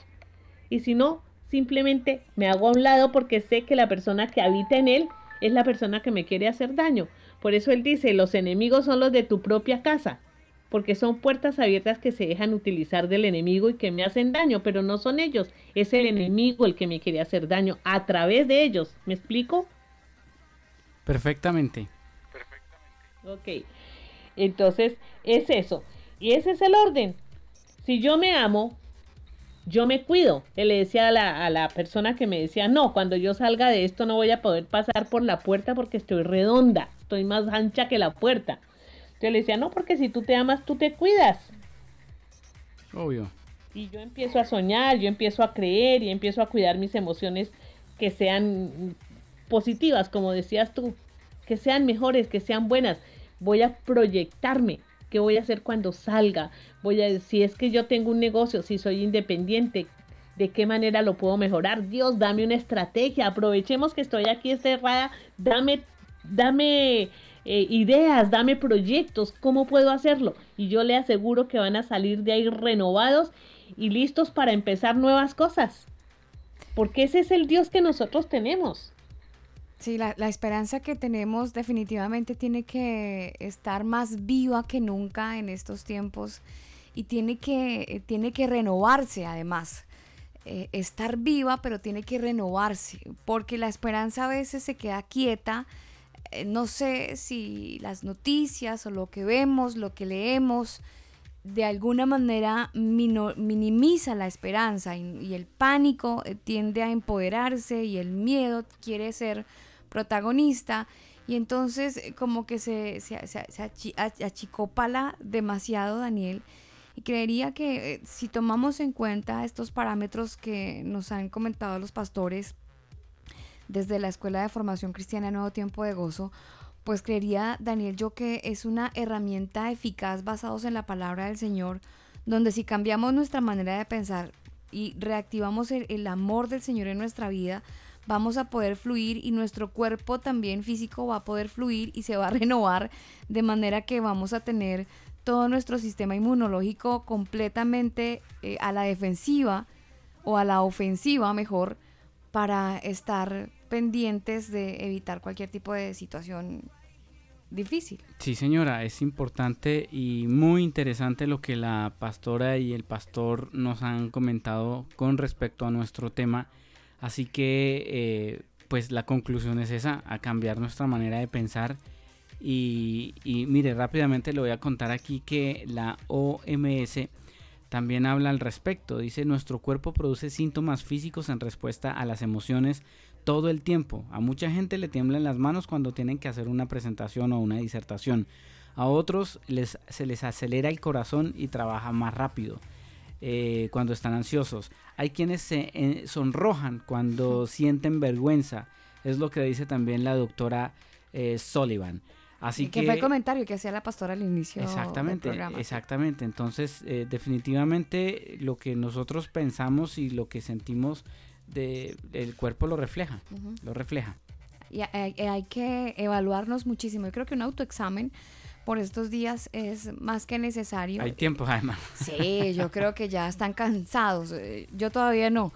Y si no, simplemente me hago a un lado porque sé que la persona que habita en él es la persona que me quiere hacer daño. Por eso él dice, los enemigos son los de tu propia casa, porque son puertas abiertas que se dejan utilizar del enemigo y que me hacen daño, pero no son ellos, es el enemigo el que me quiere hacer daño a través de ellos. ¿Me explico? Perfectamente. Ok. Entonces, es eso. Y ese es el orden. Si yo me amo, yo me cuido. Él le decía a la, a la persona que me decía, no, cuando yo salga de esto no voy a poder pasar por la puerta porque estoy redonda, estoy más ancha que la puerta. Yo le decía, no, porque si tú te amas, tú te cuidas. Obvio. Y yo empiezo a soñar, yo empiezo a creer y empiezo a cuidar mis emociones que sean positivas, como decías tú, que sean mejores, que sean buenas. Voy a proyectarme. ¿Qué voy a hacer cuando salga? Voy a si es que yo tengo un negocio, si soy independiente, ¿de qué manera lo puedo mejorar? Dios, dame una estrategia. Aprovechemos que estoy aquí encerrada. Dame, dame eh, ideas, dame proyectos. ¿Cómo puedo hacerlo? Y yo le aseguro que van a salir de ahí renovados y listos para empezar nuevas cosas. Porque ese es el Dios que nosotros tenemos. Sí, la, esperanza que tenemos definitivamente tiene que estar más viva que nunca en estos tiempos y tiene que, eh, tiene que renovarse además. Eh, estar viva, pero tiene que renovarse, porque la esperanza a veces se queda quieta. Eh, no sé si las noticias o lo que vemos, lo que leemos, de alguna manera minimiza la esperanza y, el pánico tiende a empoderarse y el miedo quiere ser protagonista y entonces eh, como que se, se, se- se demasiado Daniel y creería que eh, si tomamos en cuenta estos parámetros que nos han comentado los pastores desde la Escuela de Formación Cristiana Nuevo Tiempo de Gozo, pues creería Daniel yo que es una herramienta eficaz basados en la palabra del Señor, donde si cambiamos nuestra manera de pensar y reactivamos el, el amor del Señor en nuestra vida, vamos a poder fluir y nuestro cuerpo también físico va a poder fluir y se va a <laughs> renovar de manera que vamos a tener todo nuestro sistema inmunológico completamente eh, a la defensiva o a la ofensiva mejor para estar pendientes de evitar cualquier tipo de situación difícil. Sí, señora, es importante y muy interesante lo que la pastora y el pastor nos han comentado con respecto a nuestro tema. Así que, eh, pues la conclusión es esa, a cambiar nuestra manera de pensar. Y, mire, rápidamente le voy a contar aquí que la OMS también habla al respecto. Dice, nuestro cuerpo produce síntomas físicos en respuesta a las emociones todo el tiempo. A mucha gente le tiemblan las manos cuando tienen que hacer una presentación o una disertación. A otros les, se les acelera el corazón y trabaja más rápido eh, cuando están ansiosos. Hay quienes se eh, sonrojan cuando sienten vergüenza. Es lo que dice también la doctora eh, Sullivan. Así que, que, fue el comentario que hacía la pastora al inicio Exactamente, del programa. exactamente. Entonces, eh, definitivamente lo que nosotros pensamos y lo que sentimos de, el cuerpo lo refleja, lo refleja. Y hay, hay que evaluarnos muchísimo. Yo creo que un autoexamen por estos días es más que necesario. Hay tiempo además. Sí, yo creo que ya están cansados. Eh, Yo todavía no.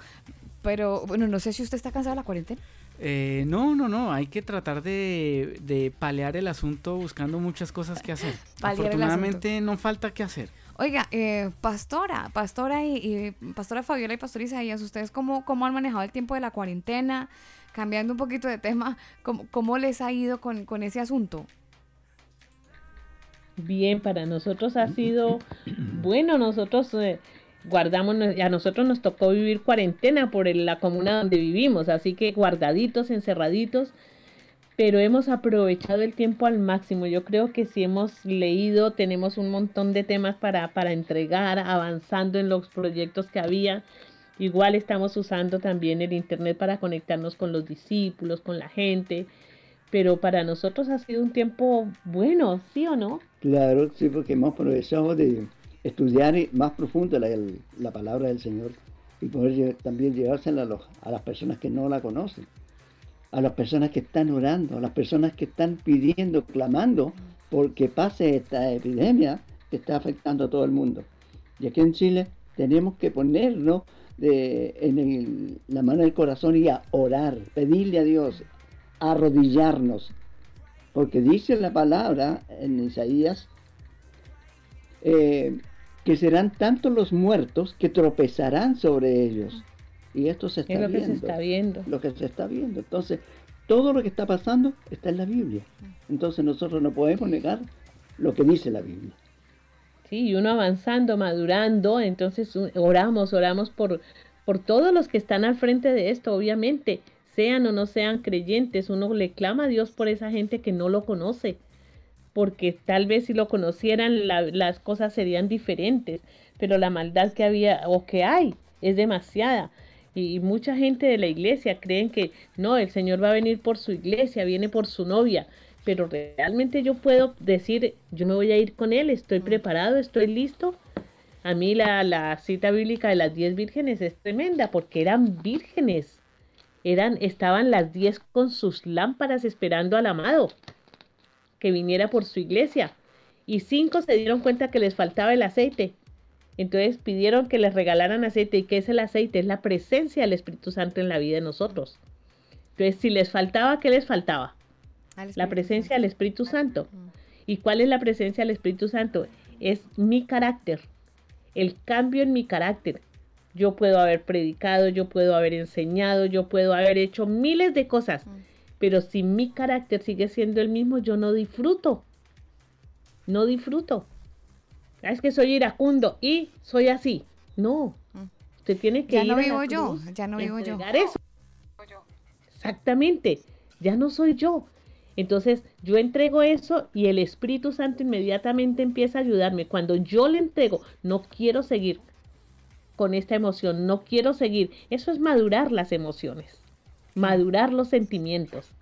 Pero bueno, no sé si usted está cansado de la cuarentena. Eh, no, no, no, hay que tratar de, de palear el asunto buscando muchas cosas que hacer. <laughs> Afortunadamente no falta que hacer. Oiga, eh, pastora, pastora y, y pastora Fabiola y pastor Isaías, ¿ustedes cómo, cómo han manejado el tiempo de la cuarentena? Cambiando un poquito de tema, ¿cómo, cómo les ha ido con, con ese asunto? Bien, para nosotros ha sido <clears throat> bueno, nosotros eh, guardamos, a nosotros nos tocó vivir cuarentena por la comuna donde vivimos, así que guardaditos, encerraditos, pero hemos aprovechado el tiempo al máximo. Yo creo que si hemos leído, tenemos un montón de temas para, para entregar, avanzando en los proyectos que había. Igual estamos usando también el Internet para conectarnos con los discípulos, con la gente, pero para nosotros ha sido un tiempo bueno, ¿sí o no? Claro, sí, porque hemos aprovechado de estudiar más profundo la, palabra del Señor y poder también llevársela a, los- a las personas que no la conocen, a las personas que están orando, a las personas que están pidiendo, clamando porque pase esta epidemia que está afectando a todo el mundo. Y aquí en Chile tenemos que ponernos en la mano del corazón y a orar, pedirle a Dios, arrodillarnos, porque dice la palabra en Isaías eh, que serán tantos los muertos que tropezarán sobre ellos. Y esto se está Es lo que se viendo. está viendo. Lo que se está viendo. Entonces, todo lo que está pasando está en la Biblia. Entonces nosotros no podemos negar lo que dice la Biblia. Sí, y uno avanzando, madurando, entonces oramos, oramos por, por todos los que están al frente de esto, obviamente, sean o no sean creyentes, uno le clama a Dios por esa gente que no lo conoce, porque tal vez si lo conocieran la- las cosas serían diferentes, pero la maldad que había o que hay es demasiada. Y, y mucha gente de la iglesia creen que no, el Señor va a venir por su iglesia, viene por su novia, pero realmente yo puedo decir, yo me voy a ir con él, estoy preparado, estoy listo. A mí la, la cita bíblica de las diez vírgenes es tremenda porque eran vírgenes. Eran, estaban las diez con sus lámparas esperando al amado que viniera por su iglesia. Y cinco se dieron cuenta que les faltaba el aceite. Entonces pidieron que les regalaran aceite. ¿Y qué es el aceite? Es la presencia del Espíritu Santo en la vida de nosotros. Entonces, si les faltaba, ¿qué les faltaba? La presencia del Espíritu Santo. ¿Y cuál es la presencia del Espíritu Santo? Es mi carácter, el cambio en mi carácter. Yo puedo haber predicado, yo puedo haber enseñado, yo puedo haber hecho miles de cosas, pero si mi carácter sigue siendo el mismo, yo no disfruto. No disfruto. Ah, Es que soy iracundo y soy así. No. Usted tiene que Ya ir no a la vivo yo, cruz, ya no vivo yo. eso. Exactamente, ya no soy yo. Entonces yo entrego eso y el Espíritu Santo inmediatamente empieza a ayudarme. Cuando yo le entrego, no quiero seguir con esta emoción, no quiero seguir. Eso es madurar las emociones, madurar los sentimientos,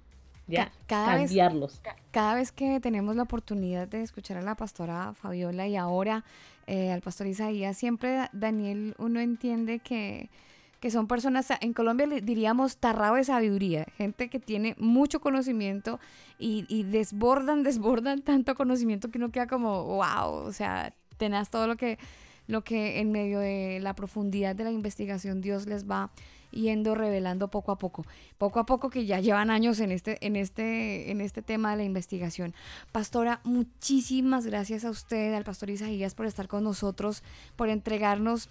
ya, cada vez- cambiarlos. Cada vez que tenemos la oportunidad de escuchar a la pastora Fabiola y ahora eh, al pastor Isaías, siempre Daniel uno entiende que, que son personas, en Colombia le diríamos tarrado de sabiduría, gente que tiene mucho conocimiento y, y desbordan, <laughs> desbordan tanto conocimiento que uno queda como, wow, o sea, tenaz todo lo que, lo que en medio de la profundidad de la investigación Dios les va yendo revelando poco a poco, poco a poco que ya llevan años en este, en este, en este tema de la investigación. Pastora, muchísimas gracias a usted, al pastor Isaías, por estar con nosotros, por entregarnos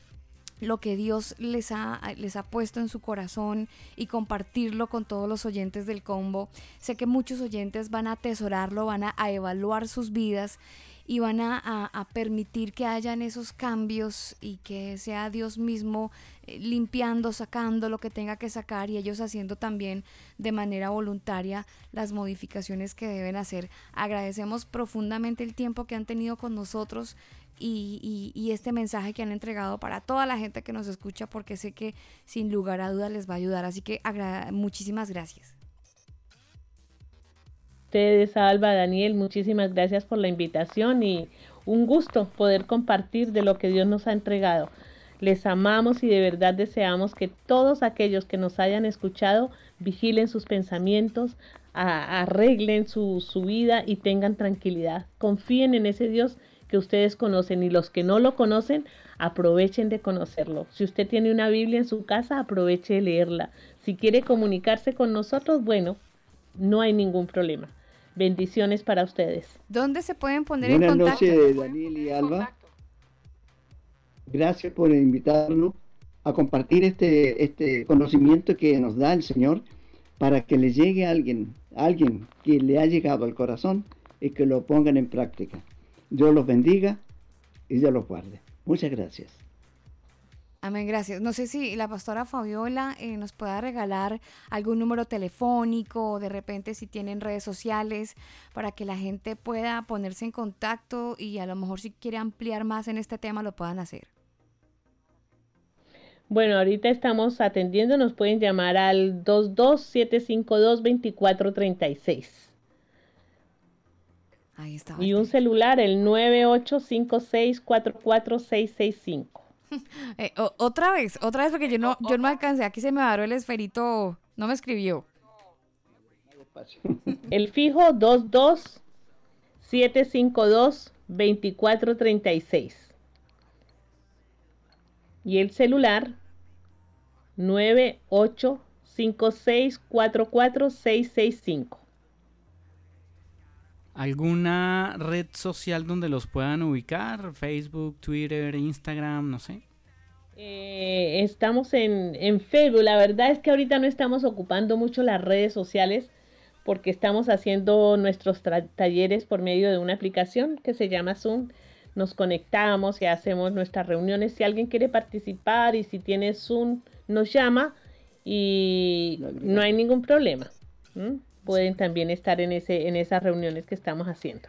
lo que Dios les ha, les ha puesto en su corazón y compartirlo con todos los oyentes del combo. Sé que muchos oyentes van a atesorarlo, van a, a evaluar sus vidas y van a, a- permitir que hayan esos cambios y que sea Dios mismo eh, limpiando, sacando lo que tenga que sacar y ellos haciendo también de manera voluntaria las modificaciones que deben hacer. Agradecemos profundamente el tiempo que han tenido con nosotros y, y- y este mensaje que han entregado para toda la gente que nos escucha porque sé que sin lugar a dudas les va a ayudar. Así que muchísimas gracias. Ustedes, Alba, Daniel, muchísimas gracias por la invitación y un gusto poder compartir de lo que Dios nos ha entregado. Les amamos y de verdad deseamos que todos aquellos que nos hayan escuchado vigilen sus pensamientos, arreglen su, su vida y tengan tranquilidad. Confíen en ese Dios que ustedes conocen y los que no lo conocen, aprovechen de conocerlo. Si usted tiene una Biblia en su casa, aproveche de leerla. Si quiere comunicarse con nosotros, bueno, no hay ningún problema. Bendiciones para ustedes. ¿Dónde se pueden poner en Buenas contacto? noches, Daniel y Alba. Gracias por invitarnos a compartir este, este conocimiento que nos da el Señor para que le llegue a alguien, a alguien que le ha llegado al corazón y que lo pongan en práctica. Dios los bendiga y Dios los guarde. Muchas gracias. Amén, gracias. No sé si la pastora Fabiola eh, nos pueda regalar algún número telefónico o de repente si tienen redes sociales para que la gente pueda ponerse en contacto y a lo mejor si quiere ampliar más en este tema lo puedan hacer. Bueno, ahorita estamos atendiendo, nos pueden llamar al 22752-2436. Ahí está. Y un celular, el 9856446665. <laughs> Eh, o- otra vez, otra vez porque yo no, yo no alcancé. Aquí se me varó el esferito, no me escribió. El fijo 22752-2436. Y el celular 985644665. ¿Alguna red social donde los puedan ubicar? Facebook, Twitter, Instagram, no sé. Eh, estamos en, en Facebook. La verdad es que ahorita no estamos ocupando mucho las redes sociales porque estamos haciendo nuestros talleres por medio de una aplicación que se llama Zoom. Nos conectamos y hacemos nuestras reuniones. Si alguien quiere participar y si tiene Zoom, nos llama y no hay ningún problema. ¿m? Pueden también estar en, ese, en esas reuniones que estamos haciendo.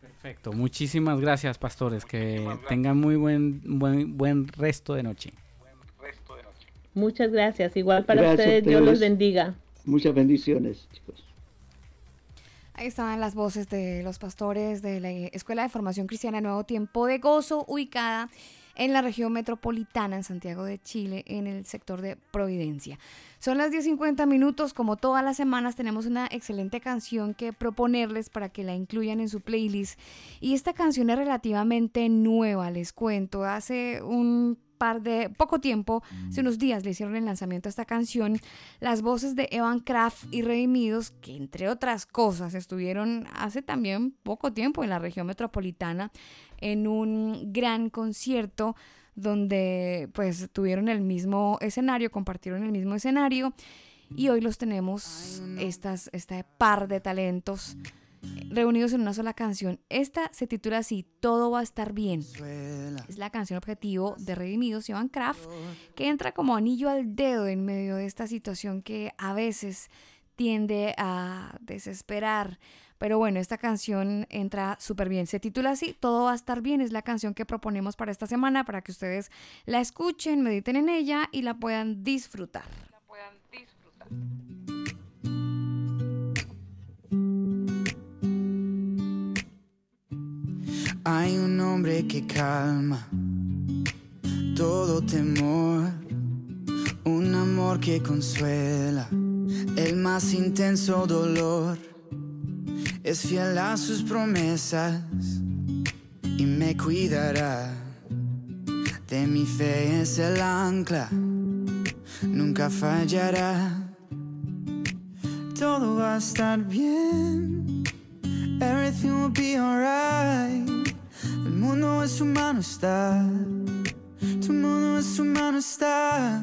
Perfecto. Muchísimas gracias, pastores. Que tengan muy buen, buen, buen resto de noche. Muchas gracias. Igual para Gracias ustedes, Dios los bendiga. Muchas bendiciones, chicos. Ahí estaban las voces de los pastores de la Escuela de Formación Cristiana Nuevo Tiempo de Gozo, ubicada en la región metropolitana en Santiago de Chile, en el sector de Providencia. Son las 10.50 minutos, como todas las semanas tenemos una excelente canción que proponerles para que la incluyan en su playlist. Y esta canción es relativamente nueva, les cuento. Hace un par de poco tiempo, hace unos días le hicieron el lanzamiento a esta canción, las voces de Evan Kraft y Redimidos, que entre otras cosas estuvieron hace también poco tiempo en la región metropolitana en un gran concierto donde pues tuvieron el mismo escenario, compartieron el mismo escenario y hoy los tenemos estas, este par de talentos reunidos en una sola canción. Esta se titula así, Todo va a estar bien. Es la canción objetivo de Redimidos y Van Kraft, que entra como anillo al dedo en medio de esta situación que a veces tiende a desesperar. Pero bueno, esta canción entra súper bien. Se titula así, Todo va a estar bien. Es la canción que proponemos para esta semana, para que ustedes la escuchen, mediten en ella y la puedan disfrutar. Hay un hombre que calma todo temor, un amor que consuela el más intenso dolor. Es fiel a sus promesas y me cuidará. De mi fe es el ancla, nunca fallará. Todo va a estar bien. Everything will be alright. El mundo en su mano está. Tu mundo en su mano está.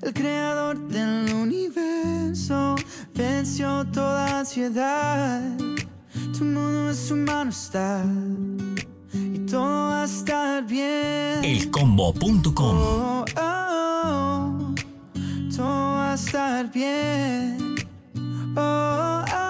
El creador del universo venció toda ansiedad. Tu mundo en su mano está. Y todo va a estar bien. Elcombo.com Oh, oh, oh. Todo va a estar bien. Oh, oh.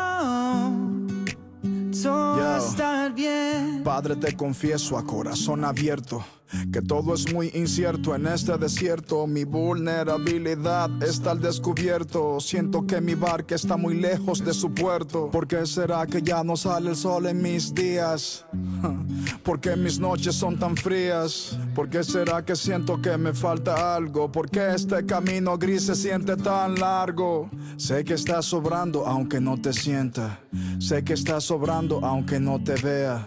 Todo va a Yo. estar bien. Padre, te confieso a corazón abierto que todo es muy incierto en este desierto. Mi vulnerabilidad está al descubierto. Siento que mi barca está muy lejos de su puerto. ¿Por qué será que ya no sale el sol en mis días? ¿Por qué mis noches son tan frías? ¿Por qué será que siento que me falta algo? ¿Por qué este camino gris se siente tan largo? Sé que está sobrando aunque no te sienta. Sé que está sobrando aunque no te vea.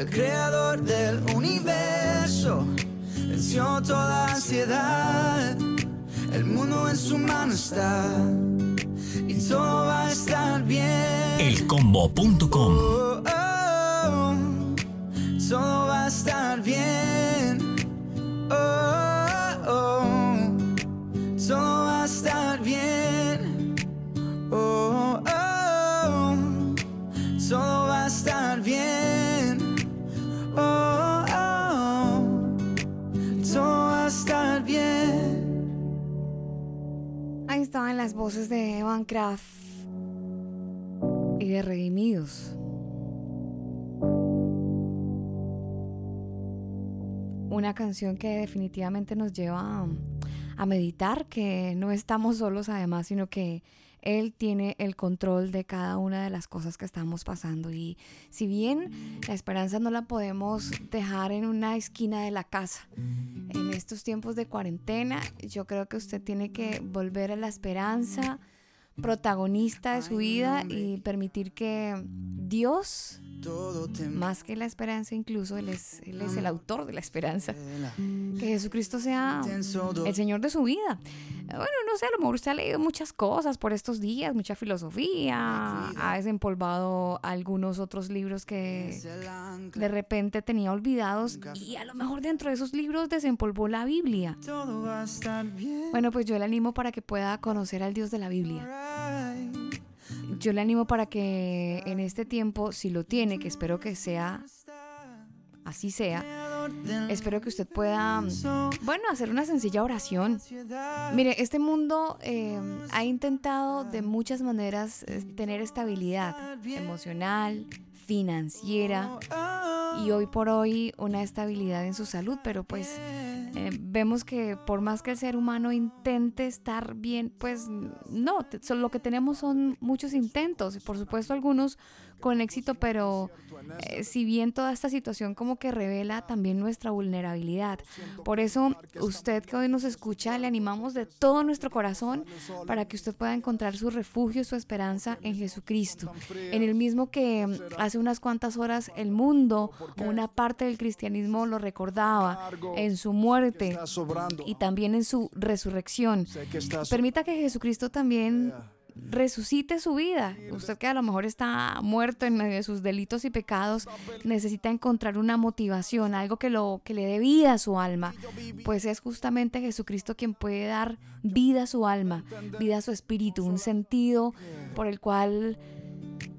El creador del universo venció toda ansiedad. El mundo en su mano está. Y todo va a estar bien. Elcombo.com Oh, oh, todo va a estar bien. Oh, oh, todo va a estar bien. Oh, oh, todo estaban las voces de Evan Kraft y de Redimidos. Una canción que definitivamente nos lleva a, a meditar que no estamos solos además, sino que Él tiene el control de cada una de las cosas que estamos pasando. Y si bien la esperanza no la podemos dejar en una esquina de la casa, en estos tiempos de cuarentena, yo creo que usted tiene que volver a la esperanza protagonista de su vida y permitir que Dios, más que la esperanza incluso, Él es, él es el autor de la esperanza, que Jesucristo sea el Señor de su vida. Bueno, no sé, a lo mejor usted ha leído muchas cosas por estos días, mucha filosofía, ha desempolvado algunos otros libros que de repente tenía olvidados y a lo mejor dentro de esos libros desempolvó la Biblia. Todo va a estar bien. Bueno, pues yo le animo para que pueda conocer al Dios de la Biblia. Yo le animo para que en este tiempo, si lo tiene, que espero que sea así sea, espero que usted pueda, bueno, hacer una sencilla oración. Mire, este mundo eh, ha intentado de muchas maneras eh, tener estabilidad emocional, financiera y hoy por hoy una estabilidad en su salud, pero pues eh, vemos que por más que el ser humano intente estar bien, pues no, lo que tenemos son muchos intentos, y por supuesto algunos con éxito, pero eh, si bien toda esta situación como que revela también nuestra vulnerabilidad. Por eso usted que hoy nos escucha, le animamos de todo nuestro corazón para que usted pueda encontrar su refugio, su esperanza en Jesucristo, en el mismo que mm, hace unas cuantas horas el mundo una parte del cristianismo lo recordaba en su muerte y también en su resurrección. Permita que Jesucristo también resucite su vida. Usted que a lo mejor está muerto en medio de sus delitos y pecados, necesita encontrar una motivación, algo que lo que le dé vida a su alma, pues es justamente Jesucristo quien puede dar vida a su alma, vida a su espíritu, un sentido por el cual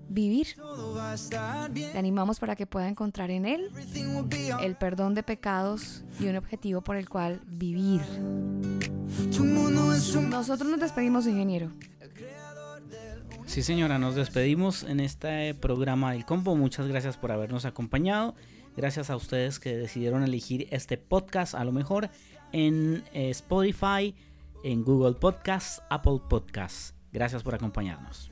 vivir. Le animamos para que pueda encontrar en él el perdón de pecados y un objetivo por el cual vivir. Nosotros nos despedimos, ingeniero. Sí, señora, nos despedimos en este programa del Combo. Muchas gracias por habernos acompañado. Gracias a ustedes que decidieron elegir este podcast, a lo mejor en eh, Spotify, en Google Podcasts, Apple Podcasts. Gracias por acompañarnos.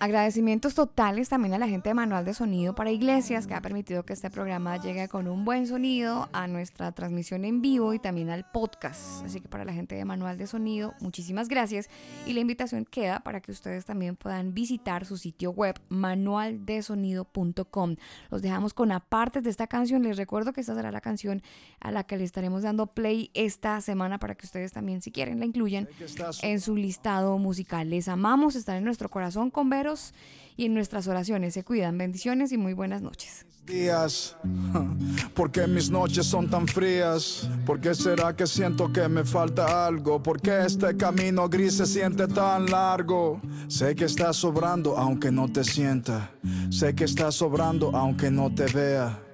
Agradecimientos totales también a la gente de Manual de Sonido para Iglesias, que ha permitido que este programa llegue con un buen sonido a nuestra transmisión en vivo y también al podcast. Así que para la gente de Manual de Sonido, muchísimas gracias. Y la invitación queda para que ustedes también puedan visitar su sitio web manualdesonido.com. Los dejamos con apartes de esta canción. Les recuerdo que esta será la canción a la que le estaremos dando play esta semana para que ustedes también, si quieren, la incluyan en su listado musical. Les amamos, están en nuestro corazón con y en nuestras oraciones. Se cuidan. Bendiciones y muy buenas noches. días. <laughs> ¿Por qué mis noches son tan frías? ¿Por qué será que siento que me falta algo? ¿Por qué este camino gris se siente tan largo? Sé que está sobrando aunque no te sienta. Sé que está sobrando aunque no te vea.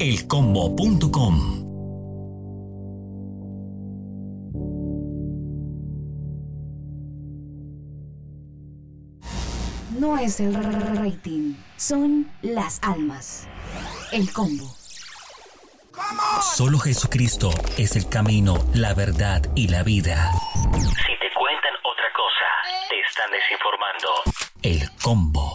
elcombo.com No es el rating, son las almas. El combo. Solo Jesucristo es el camino, la verdad y la vida. Si te cuentan otra cosa, te están desinformando. El combo.